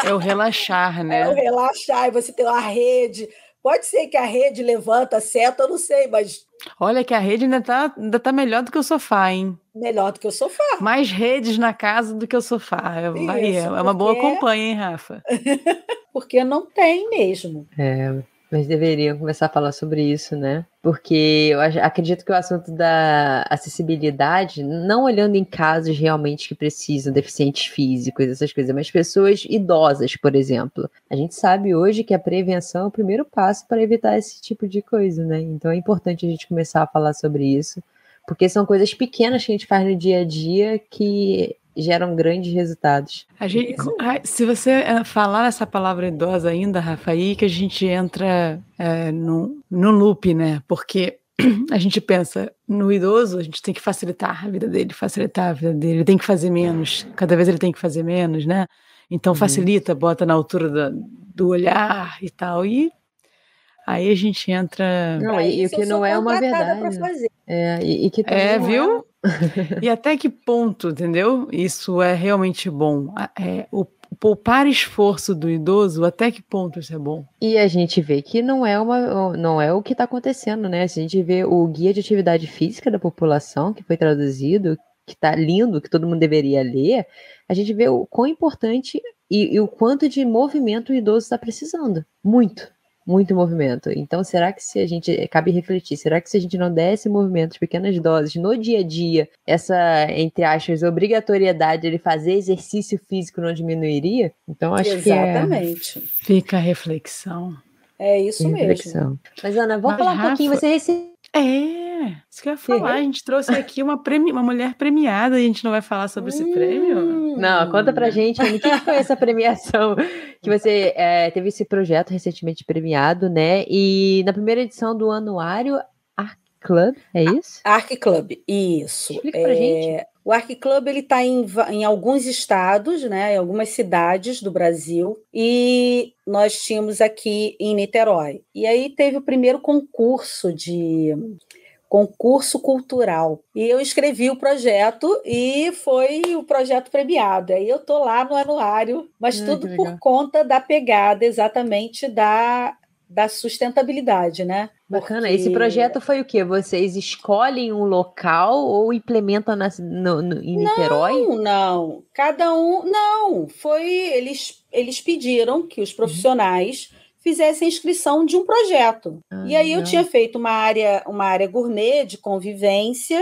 É o relaxar, né? É o relaxar, e você ter uma rede. Pode ser que a rede levanta seta, eu não sei, mas. Olha que a rede ainda tá, ainda tá melhor do que o sofá, hein? Melhor do que o sofá. Mais redes na casa do que o sofá. Vai, Isso, é uma boa companhia, hein, Rafa? porque não tem mesmo. É, mas deveriam começar a falar sobre isso, né? Porque eu acredito que o assunto da acessibilidade, não olhando em casos realmente que precisam, deficientes físicos, essas coisas, mas pessoas idosas, por exemplo. A gente sabe hoje que a prevenção é o primeiro passo para evitar esse tipo de coisa, né? Então é importante a gente começar a falar sobre isso, porque são coisas pequenas que a gente faz no dia a dia que geram grandes resultados. A gente, se você eh, falar essa palavra idosa ainda, Rafa, aí que a gente entra é, no, no loop, né? Porque a gente pensa no idoso, a gente tem que facilitar a vida dele, facilitar a vida dele, ele tem que fazer menos, cada vez ele tem que fazer menos, né? Então uhum. facilita, bota na altura da, do olhar e tal. E aí a gente entra. Não, e, e o que não é uma verdade. É, e, e que é, viu? E até que ponto, entendeu? Isso é realmente bom. É, o poupar esforço do idoso, até que ponto isso é bom? E a gente vê que não é, uma, não é o que está acontecendo, né? A gente vê o guia de atividade física da população, que foi traduzido, que está lindo, que todo mundo deveria ler, a gente vê o quão importante e, e o quanto de movimento o idoso está precisando. Muito muito movimento. Então, será que se a gente. Cabe refletir, será que se a gente não desse movimentos, pequenas doses, no dia a dia, essa, entre aspas, obrigatoriedade de ele fazer exercício físico não diminuiria? Então, acho Exatamente. que. É... Fica a reflexão. É isso reflexão. mesmo. Mas, Ana, vamos Mas, falar Rafa... um pouquinho. Você recebeu. É, isso que eu ia falar. A gente trouxe aqui uma, premi... uma mulher premiada e a gente não vai falar sobre esse prêmio? Não, conta pra gente, o que foi essa premiação? Que você é, teve esse projeto recentemente premiado, né? E na primeira edição do anuário Arc Club, é isso? Arc Club, isso. Explica pra é... gente. O Arc Club ele está em, em alguns estados, né, em algumas cidades do Brasil, e nós tínhamos aqui em Niterói. E aí teve o primeiro concurso de concurso cultural. E eu escrevi o projeto e foi o projeto premiado. Aí eu estou lá no anuário, mas tudo por conta da pegada exatamente da, da sustentabilidade, né? Bacana. Porque... Esse projeto foi o quê? Vocês escolhem um local ou implementam na, no, no, em Niterói? Não, não. Cada um. Não. Foi. Eles, eles pediram que os uhum. profissionais. Uhum fizessem inscrição de um projeto. Ah, e aí eu tinha feito uma área, uma área gourmet de convivência,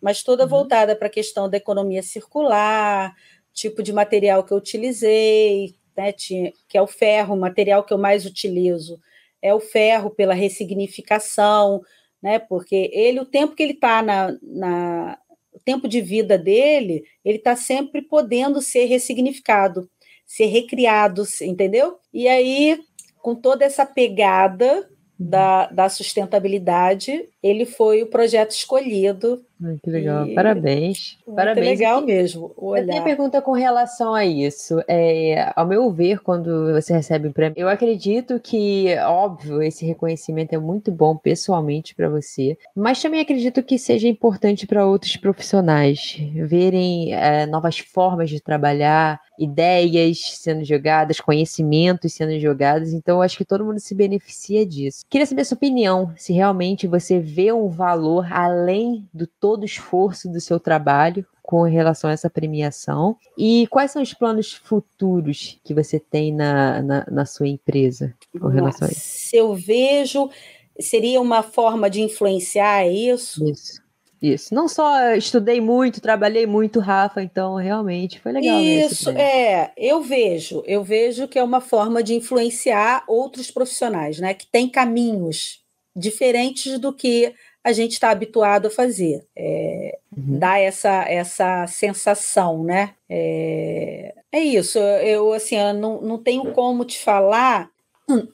mas toda uhum. voltada para a questão da economia circular, tipo de material que eu utilizei, né, tinha, que é o ferro, o material que eu mais utilizo é o ferro pela ressignificação, né? Porque ele, o tempo que ele está na, na, o tempo de vida dele, ele está sempre podendo ser ressignificado, ser recriado, entendeu? E aí, com toda essa pegada da, da sustentabilidade, ele foi o projeto escolhido. Ai, que legal, e... parabéns. Muito parabéns. legal mesmo. A minha pergunta com relação a isso é, ao meu ver, quando você recebe um prêmio, eu acredito que, óbvio, esse reconhecimento é muito bom pessoalmente para você, mas também acredito que seja importante para outros profissionais verem é, novas formas de trabalhar, ideias sendo jogadas, conhecimentos sendo jogados, então eu acho que todo mundo se beneficia disso. Queria saber a sua opinião, se realmente você vê um valor além do todo esforço do seu trabalho com relação a essa premiação e quais são os planos futuros que você tem na, na, na sua empresa com relação a isso? Eu vejo, seria uma forma de influenciar isso? Isso. Isso. Não só estudei muito, trabalhei muito, Rafa, então realmente foi legal. Isso, é. Eu vejo, eu vejo que é uma forma de influenciar outros profissionais, né? Que tem caminhos diferentes do que a gente está habituado a fazer. É, uhum. Dá essa, essa sensação, né? É, é isso. Eu assim, eu não, não tenho como te falar.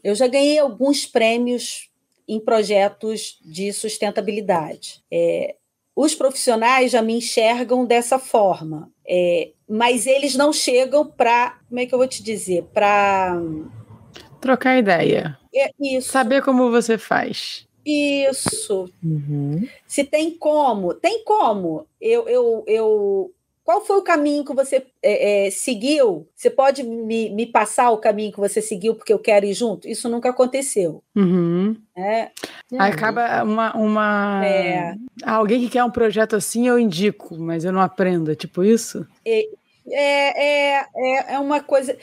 Eu já ganhei alguns prêmios em projetos de sustentabilidade. É, os profissionais já me enxergam dessa forma, é, mas eles não chegam para, como é que eu vou te dizer, para trocar ideia. É isso. Saber como você faz. Isso. Uhum. Se tem como, tem como. Eu, eu, eu qual foi o caminho que você é, é, seguiu? Você pode me, me, passar o caminho que você seguiu porque eu quero ir junto? Isso nunca aconteceu. Uhum. É. Acaba uma. uma... É. Alguém que quer um projeto assim, eu indico, mas eu não aprendo. É tipo isso? É, é, é, é uma coisa.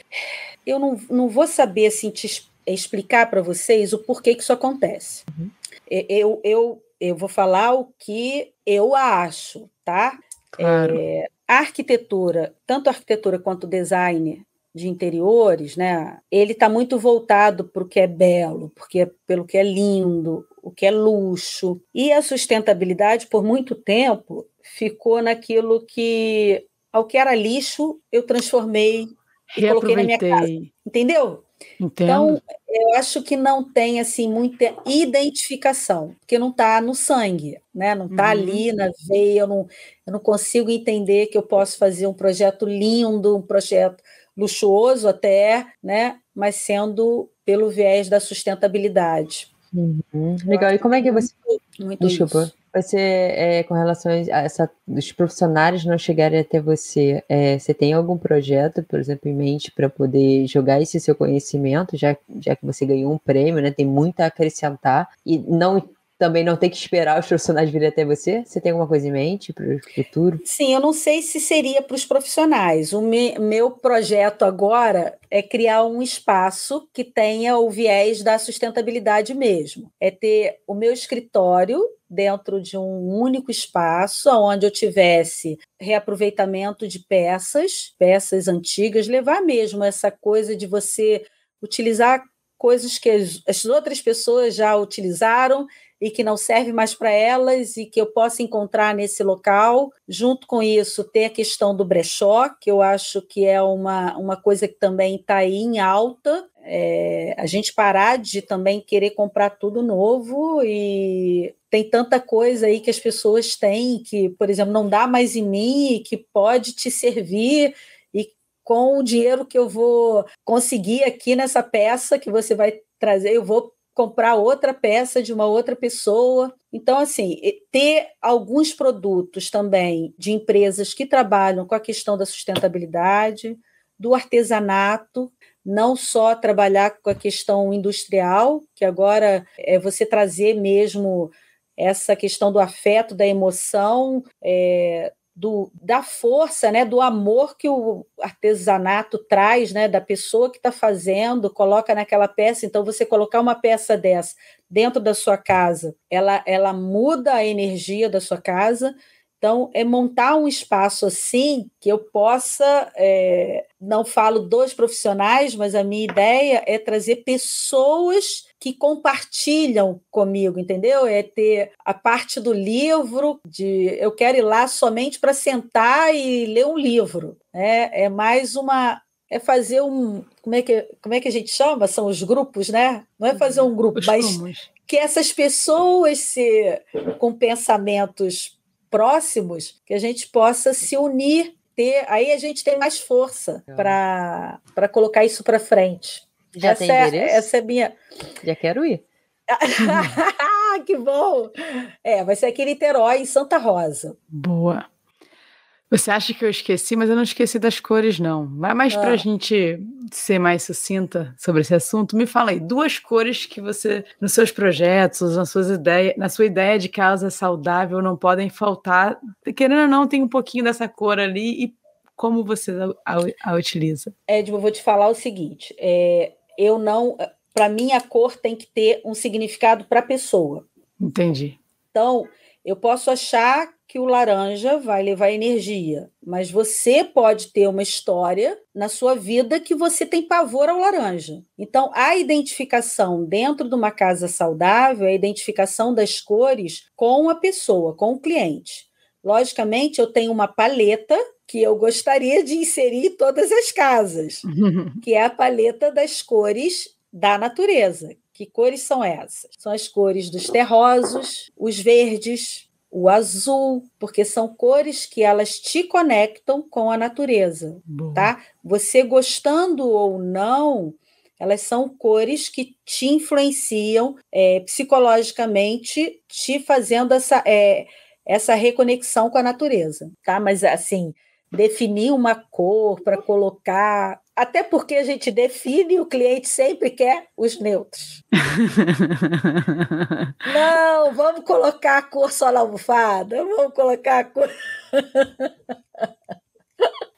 Eu não, não vou saber assim, te explicar para vocês o porquê que isso acontece. Uhum. Eu, eu, eu vou falar o que eu acho, tá? Claro. É, a arquitetura, tanto a arquitetura quanto o design de interiores, né, ele está muito voltado para o que é belo, porque é pelo que é lindo, o que é luxo. E a sustentabilidade, por muito tempo, ficou naquilo que, ao que era lixo, eu transformei e coloquei na minha casa. Entendeu? Entendo. Então, eu acho que não tem assim muita identificação, porque não está no sangue, né? Não está uhum. ali na veia, eu não, eu não consigo entender que eu posso fazer um projeto lindo, um projeto luxuoso até, né? Mas sendo pelo viés da sustentabilidade. Uhum. Legal. E como é que você. Muito Desculpa. Isso. Você, é, com relação a essa, dos profissionais não chegarem até você, é, você tem algum projeto, por exemplo, em mente para poder jogar esse seu conhecimento, já, já que você ganhou um prêmio, né? Tem muito a acrescentar e não também não tem que esperar os profissionais virem até você? Você tem alguma coisa em mente para o futuro? Sim, eu não sei se seria para os profissionais. O me, meu projeto agora é criar um espaço que tenha o viés da sustentabilidade mesmo. É ter o meu escritório dentro de um único espaço, onde eu tivesse reaproveitamento de peças, peças antigas, levar mesmo essa coisa de você utilizar coisas que as outras pessoas já utilizaram e que não serve mais para elas e que eu possa encontrar nesse local. Junto com isso, tem a questão do brechó, que eu acho que é uma, uma coisa que também está aí em alta. É, a gente parar de também querer comprar tudo novo e tem tanta coisa aí que as pessoas têm que, por exemplo, não dá mais em mim e que pode te servir e com o dinheiro que eu vou conseguir aqui nessa peça que você vai trazer, eu vou comprar outra peça de uma outra pessoa. Então, assim, ter alguns produtos também de empresas que trabalham com a questão da sustentabilidade, do artesanato, não só trabalhar com a questão industrial, que agora é você trazer mesmo essa questão do afeto, da emoção, é, do, da força, né, do amor que o artesanato traz, né, da pessoa que está fazendo, coloca naquela peça. Então, você colocar uma peça dessa dentro da sua casa, ela, ela muda a energia da sua casa. Então, é montar um espaço assim que eu possa, é, não falo dos profissionais, mas a minha ideia é trazer pessoas que compartilham comigo, entendeu? É ter a parte do livro, de eu quero ir lá somente para sentar e ler um livro. Né? É mais uma. É fazer um. Como é, que, como é que a gente chama? São os grupos, né? Não é fazer um grupo, mas que essas pessoas se, com pensamentos próximos, que a gente possa se unir, ter, aí a gente tem mais força para colocar isso para frente. Já essa, tem é, endereço? essa é minha. Já quero ir. que bom! É, vai ser aqui em Niterói, em Santa Rosa. Boa. Você acha que eu esqueci, mas eu não esqueci das cores, não. Mas, mas para a Ah. gente ser mais sucinta sobre esse assunto, me fala aí, duas cores que você, nos seus projetos, nas suas ideias, na sua ideia de casa saudável, não podem faltar. Querendo ou não, tem um pouquinho dessa cor ali e como você a, a- a utiliza. Edmo, eu vou te falar o seguinte: é, eu não. Para mim, a cor tem que ter um significado para a pessoa. Entendi. Então, eu posso achar que o laranja vai levar energia, mas você pode ter uma história na sua vida que você tem pavor ao laranja. Então, a identificação dentro de uma casa saudável é a identificação das cores com a pessoa, com o cliente. Logicamente, eu tenho uma paleta que eu gostaria de inserir em todas as casas que é a paleta das cores da natureza. Que cores são essas? São as cores dos terrosos, os verdes, o azul, porque são cores que elas te conectam com a natureza, Boa. tá? Você gostando ou não, elas são cores que te influenciam é, psicologicamente, te fazendo essa, é, essa reconexão com a natureza, tá? Mas assim, definir uma cor para colocar, até porque a gente define, o cliente sempre quer os neutros. Não, vamos colocar a cor só na almofada, vamos colocar a cor.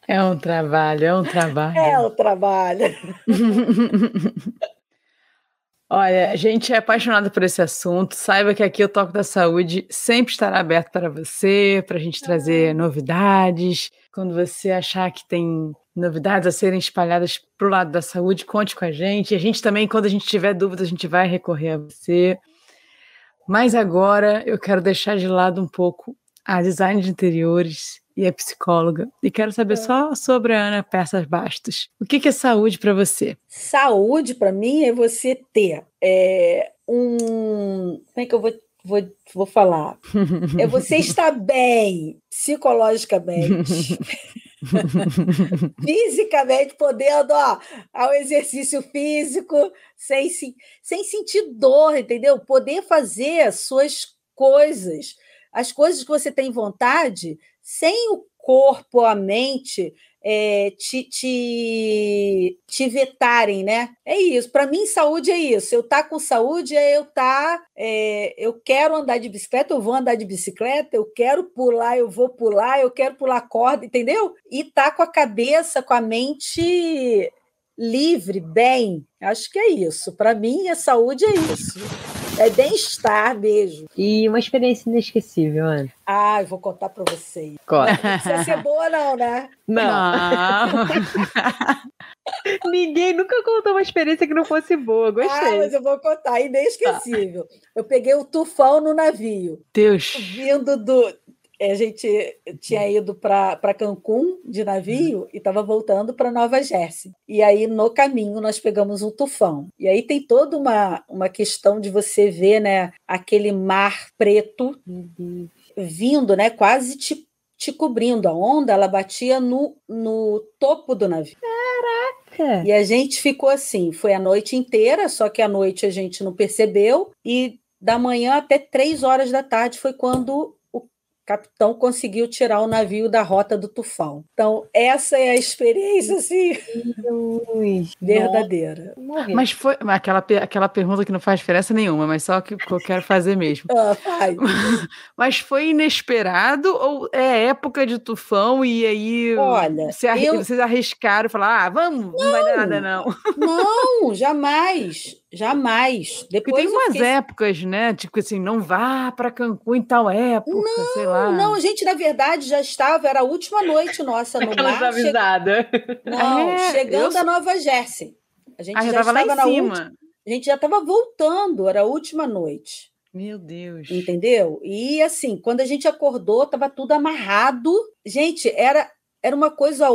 é um trabalho, é um trabalho. É o trabalho. Olha, a gente é apaixonado por esse assunto. Saiba que aqui o Toque da Saúde sempre estará aberto para você, para a gente trazer novidades. Quando você achar que tem novidades a serem espalhadas para o lado da saúde, conte com a gente. A gente também, quando a gente tiver dúvidas, a gente vai recorrer a você. Mas agora eu quero deixar de lado um pouco a design de interiores e a psicóloga. E quero saber só sobre a Ana Peças Bastos. O que é saúde para você? Saúde, para mim, é você ter é, um. Como é que eu vou, vou, vou falar? É você estar bem psicologicamente, fisicamente, podendo ó, ao exercício físico, sem, se- sem sentir dor, entendeu? Poder fazer as suas coisas, as coisas que você tem vontade, sem o corpo, a mente é, te, te, te vetarem, né? É isso. Para mim, saúde é isso. Eu estar com saúde é eu estar. eu quero andar de bicicleta, eu vou andar de bicicleta, eu quero pular, eu vou pular, eu quero pular corda, entendeu? E tá com a cabeça, com a mente livre, bem. Acho que é isso. Para mim, a saúde é isso. É bem-estar mesmo. E uma experiência inesquecível, Ana. Ah, eu vou contar para vocês. Conta. Não precisa ser boa, não, né? Não. Ninguém nunca contou uma experiência que não fosse boa. Ah, Gostei. mas eu vou contar, inesquecível. Eu peguei o tufão no navio, Deus. vindo do. A gente tinha ido para Cancún de navio e estava voltando para Nova Jersey. E aí, no caminho, nós pegamos um tufão. E aí tem toda uma, uma questão de você ver né, aquele mar preto vindo, né, quase te, te cobrindo. A onda ela batia no, no topo do navio. É. E a gente ficou assim, foi a noite inteira, só que à noite a gente não percebeu, e da manhã até três horas da tarde foi quando capitão conseguiu tirar o navio da rota do tufão. Então, essa é a experiência, assim, verdadeira. Mas foi aquela, aquela pergunta que não faz diferença nenhuma, mas só que, que eu quero fazer mesmo. Ah. Mas foi inesperado ou é época de tufão e aí Olha, você eu- vocês arriscaram e falaram: ah, vamos, não, vai dar nada não. Não, jamais, Jamais. Depois tem umas fiquei... épocas, né? Tipo assim, não vá para Cancún em tal época, não, sei lá. Não, a gente, na verdade, já estava, era a última noite nossa no Aquelas mar. avisada. Che... Não, é, chegando eu... a Nova Jersey. A gente ah, já, já estava lá em cima. Última... A gente já estava voltando, era a última noite. Meu Deus. Entendeu? E assim, quando a gente acordou, estava tudo amarrado. Gente, era era uma coisa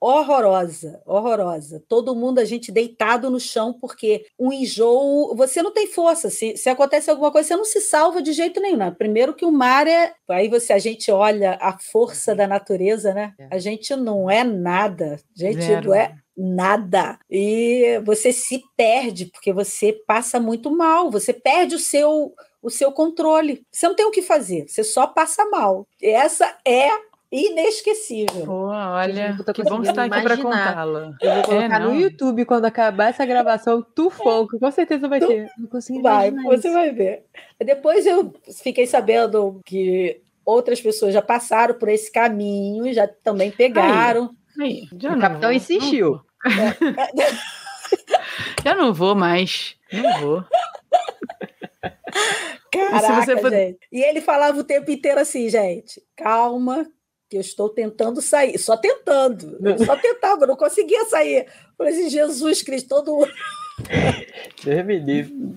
horrorosa, horrorosa. Todo mundo, a gente deitado no chão, porque o enjoo, você não tem força. Se, se acontece alguma coisa, você não se salva de jeito nenhum. Né? Primeiro que o mar é. Aí você, a gente olha a força da natureza, né? É. A gente não é nada. A gente Zero. não é nada. E você se perde, porque você passa muito mal, você perde o seu o seu controle. Você não tem o que fazer, você só passa mal. Essa é inesquecível. Pô, olha, que bom estar aqui para contá-la. Eu vou colocar é, no YouTube quando acabar essa gravação, Tufonco, com certeza vai ter. Não consigo vai, você isso. vai ver. Depois eu fiquei sabendo que outras pessoas já passaram por esse caminho, já também pegaram. Aí, aí, o capitão insistiu. já não vou mais, não vou. Caraca, e, gente. e ele falava o tempo inteiro assim, gente, calma, que eu estou tentando sair, só tentando, eu só tentava, não conseguia sair. Eu falei assim, Jesus Cristo, todo Deus me livre.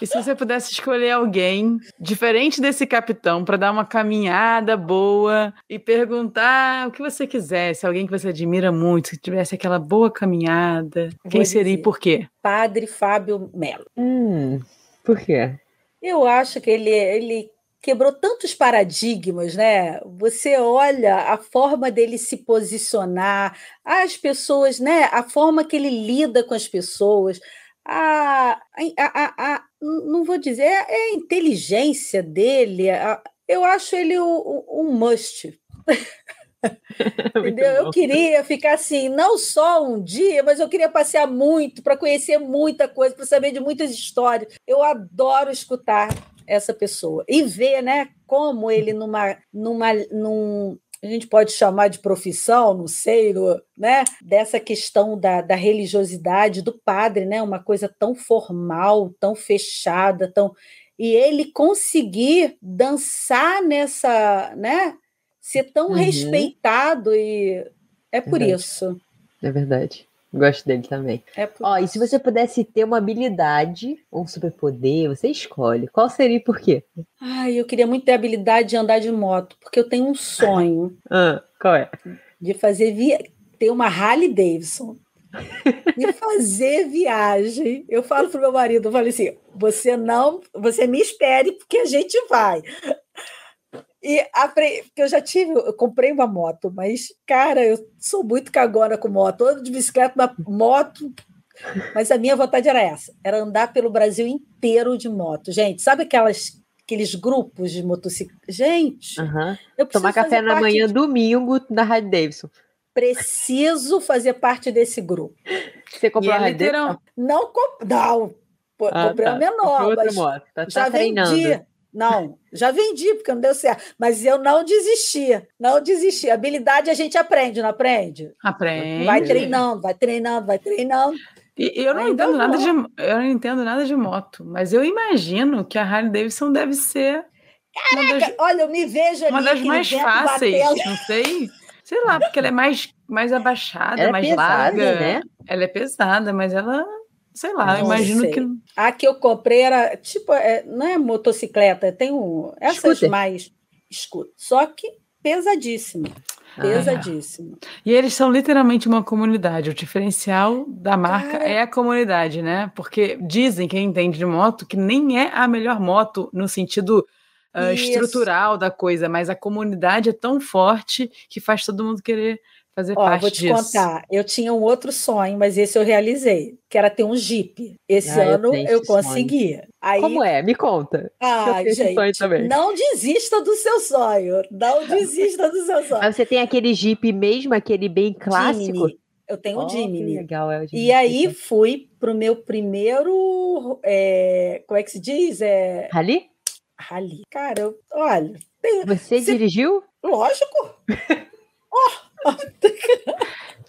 E se você pudesse escolher alguém diferente desse capitão para dar uma caminhada boa e perguntar o que você quisesse, alguém que você admira muito, que tivesse aquela boa caminhada, Vou quem seria e por quê? Padre Fábio Melo. Hum, por quê? Eu acho que ele, ele quebrou tantos paradigmas, né? Você olha a forma dele se posicionar, as pessoas, né? A forma que ele lida com as pessoas, a, a, a, não vou dizer, é a inteligência dele. eu acho ele um, um must. Entendeu? Eu queria ficar assim, não só um dia, mas eu queria passear muito para conhecer muita coisa, para saber de muitas histórias. Eu adoro escutar essa pessoa e ver, né, como ele numa numa num a gente pode chamar de profissão, não sei, né? Dessa questão da, da religiosidade do padre, né? Uma coisa tão formal, tão fechada, tão e ele conseguir dançar nessa, né? Ser tão uhum. respeitado e é por verdade. isso. É verdade. Gosto dele também. É por... Ó, e se você pudesse ter uma habilidade ou um superpoder, você escolhe. Qual seria e por quê? Ai, eu queria muito ter a habilidade de andar de moto, porque eu tenho um sonho. ah, qual é? De fazer via... ter uma Harley Davidson. e fazer viagem. Eu falo pro meu marido, eu falei assim: você não, você me espere, porque a gente vai. E porque eu já tive, eu comprei uma moto, mas, cara, eu sou muito cagona com moto. Ando de bicicleta, uma moto. Mas a minha vontade era essa: era andar pelo Brasil inteiro de moto. Gente, sabe aquelas, aqueles grupos de motocicleta? Gente, uhum. eu Tomar café na manhã, de... domingo, da Harley Davidson. Preciso fazer parte desse grupo. Você comprou a Harley Davidson? Não, comp... não. Ah, comprei tá. a menor, mas moto. Tá, tá já treinando. vendi. Não, já vendi porque não deu certo, mas eu não desisti, não desisti. Habilidade a gente aprende, não aprende? Aprende. Vai treinando, vai treinando, vai treinando. E eu não entendo nada de eu não entendo nada de moto, mas eu imagino que a Harley Davidson deve ser Caraca, das, olha, eu me vejo ali uma das mais fáceis, batendo. não sei. Sei lá, porque ela é mais, mais abaixada, ela é mais é pesada, larga. Né? Ela é pesada, mas ela Sei lá, não imagino sei. que. A que eu comprei era tipo, é, não é motocicleta, tem um. Essas Scooter. mais escutas. Só que pesadíssima. Pesadíssimo. Ah, e eles são literalmente uma comunidade. O diferencial da marca Cara... é a comunidade, né? Porque dizem, quem entende de moto, que nem é a melhor moto no sentido uh, estrutural da coisa, mas a comunidade é tão forte que faz todo mundo querer fazer Ó, parte vou te disso. contar, eu tinha um outro sonho, mas esse eu realizei, que era ter um Jeep. Esse ah, ano eu, eu consegui. Aí, Como é? Me conta. Ah, gente, não desista do seu sonho. Não desista do seu sonho. Mas você tem aquele Jeep mesmo, aquele bem clássico? Jimny. Eu tenho oh, um Jimny. legal, é o Jimny. E aí fui pro meu primeiro, é, como é que se diz? É... Rally? Rally. Cara, eu, olha... Você, você dirigiu? Lógico. oh,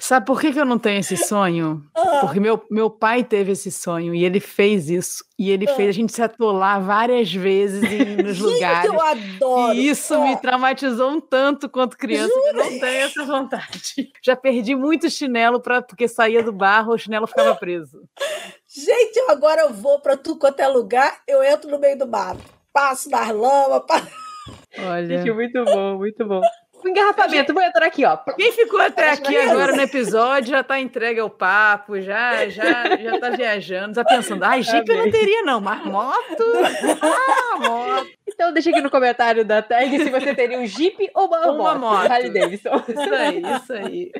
Sabe por que, que eu não tenho esse sonho? Ah. Porque meu, meu pai teve esse sonho e ele fez isso. E ele ah. fez a gente se atolar várias vezes em, nos gente, lugares. Eu adoro! E isso me traumatizou um tanto quanto criança Jura? que eu não tenho essa vontade. Já perdi muito chinelo pra, porque saía do barro, o chinelo ficava preso. Gente, agora eu vou para tudo quanto é lugar, eu entro no meio do barro. Passo nas lama. Passo... Olha. Gente, muito bom, muito bom engarrafamento. Vou entrar aqui, ó. Quem ficou até aqui agora no episódio já tá entregue ao papo, já, já, já tá viajando, já pensando, ai, Jeep eu não teria, não, mas moto. Ah, moto. Então deixa aqui no comentário da tag se você teria um Jeep ou uma, uma moto. moto. Harley Davidson. Isso aí, isso aí.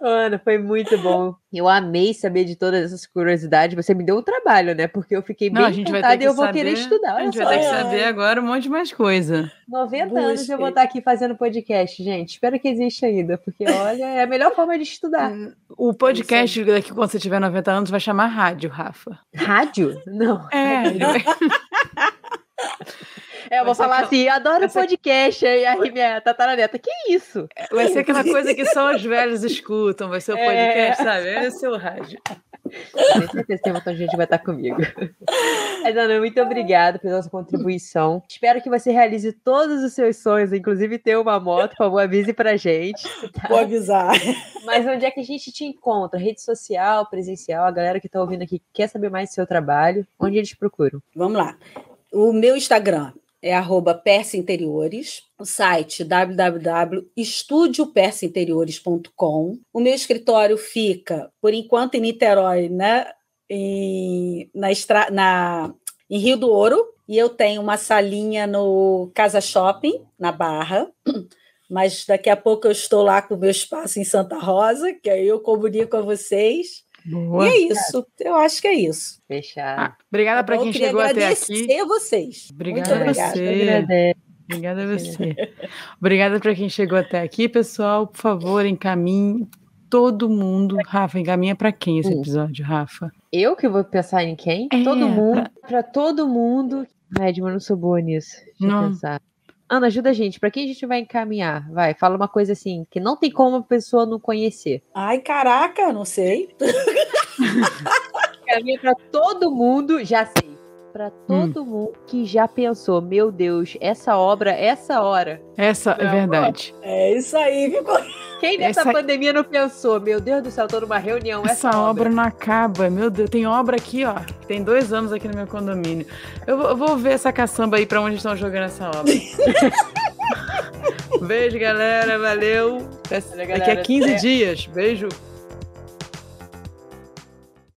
Ana, foi muito bom. Eu amei saber de todas essas curiosidades. Você me deu um trabalho, né? Porque eu fiquei bem encantada e eu vou saber, querer estudar. A gente vai ter que saber agora um monte de mais coisa. 90 anos eu vou estar aqui fazendo podcast, gente. Espero que exista ainda, porque olha, é a melhor forma de estudar. O podcast daqui quando você tiver 90 anos vai chamar rádio, Rafa. Rádio? Não. É, vai... É, vou falar assim, adoro essa... podcast. E aí minha tataraneta, que isso? Vai ser aquela coisa que só os velhos escutam, vai ser o é. podcast, é... sabe? Esse é o rádio. Tenho certeza que tem um montão de gente que vai estar comigo. Mas, Ana, muito obrigada pela sua contribuição. Espero que você realize todos os seus sonhos, inclusive ter uma moto. Por favor, avise pra gente. Tá? Vou avisar. Mas onde é que a gente te encontra? Rede social, presencial? A galera que está ouvindo aqui quer saber mais do seu trabalho. Onde eles procuram? Vamos lá. O meu Instagram é arroba Interiores, o site www.estudiopersinteriores.com. O meu escritório fica, por enquanto, em Niterói, né? Em, na, estra, na, em Rio do Ouro, e eu tenho uma salinha no Casa Shopping, na Barra. Mas daqui a pouco eu estou lá com o meu espaço em Santa Rosa, que aí eu comunico a vocês. Boa. E é isso, eu acho que é isso. Fechado. Ah, obrigada para quem chegou até aqui. a vocês. Obrigada a você. Obrigada a você. Obrigada para quem chegou até aqui, pessoal. Por favor, encaminhe todo mundo. Rafa, encaminha para quem esse episódio, Rafa? Eu que vou pensar em quem? É, todo mundo. Para todo mundo. Edma, não sou boa nisso. Deixa não. eu pensar. Ana, ajuda a gente. Para quem a gente vai encaminhar? Vai, fala uma coisa assim, que não tem como a pessoa não conhecer. Ai, caraca, não sei. Caminha para todo mundo, já sei. Para todo hum. mundo que já pensou, meu Deus, essa obra, essa hora. Essa é verdade. É isso aí, ficou. Quem nessa essa... pandemia não pensou, meu Deus do céu, tô numa reunião. Essa, essa obra. obra. não acaba, meu Deus. Tem obra aqui, ó. Tem dois anos aqui no meu condomínio. Eu, eu vou ver essa caçamba aí pra onde estão jogando essa obra. Beijo, galera. Valeu. Daqui a 15 dias. Beijo.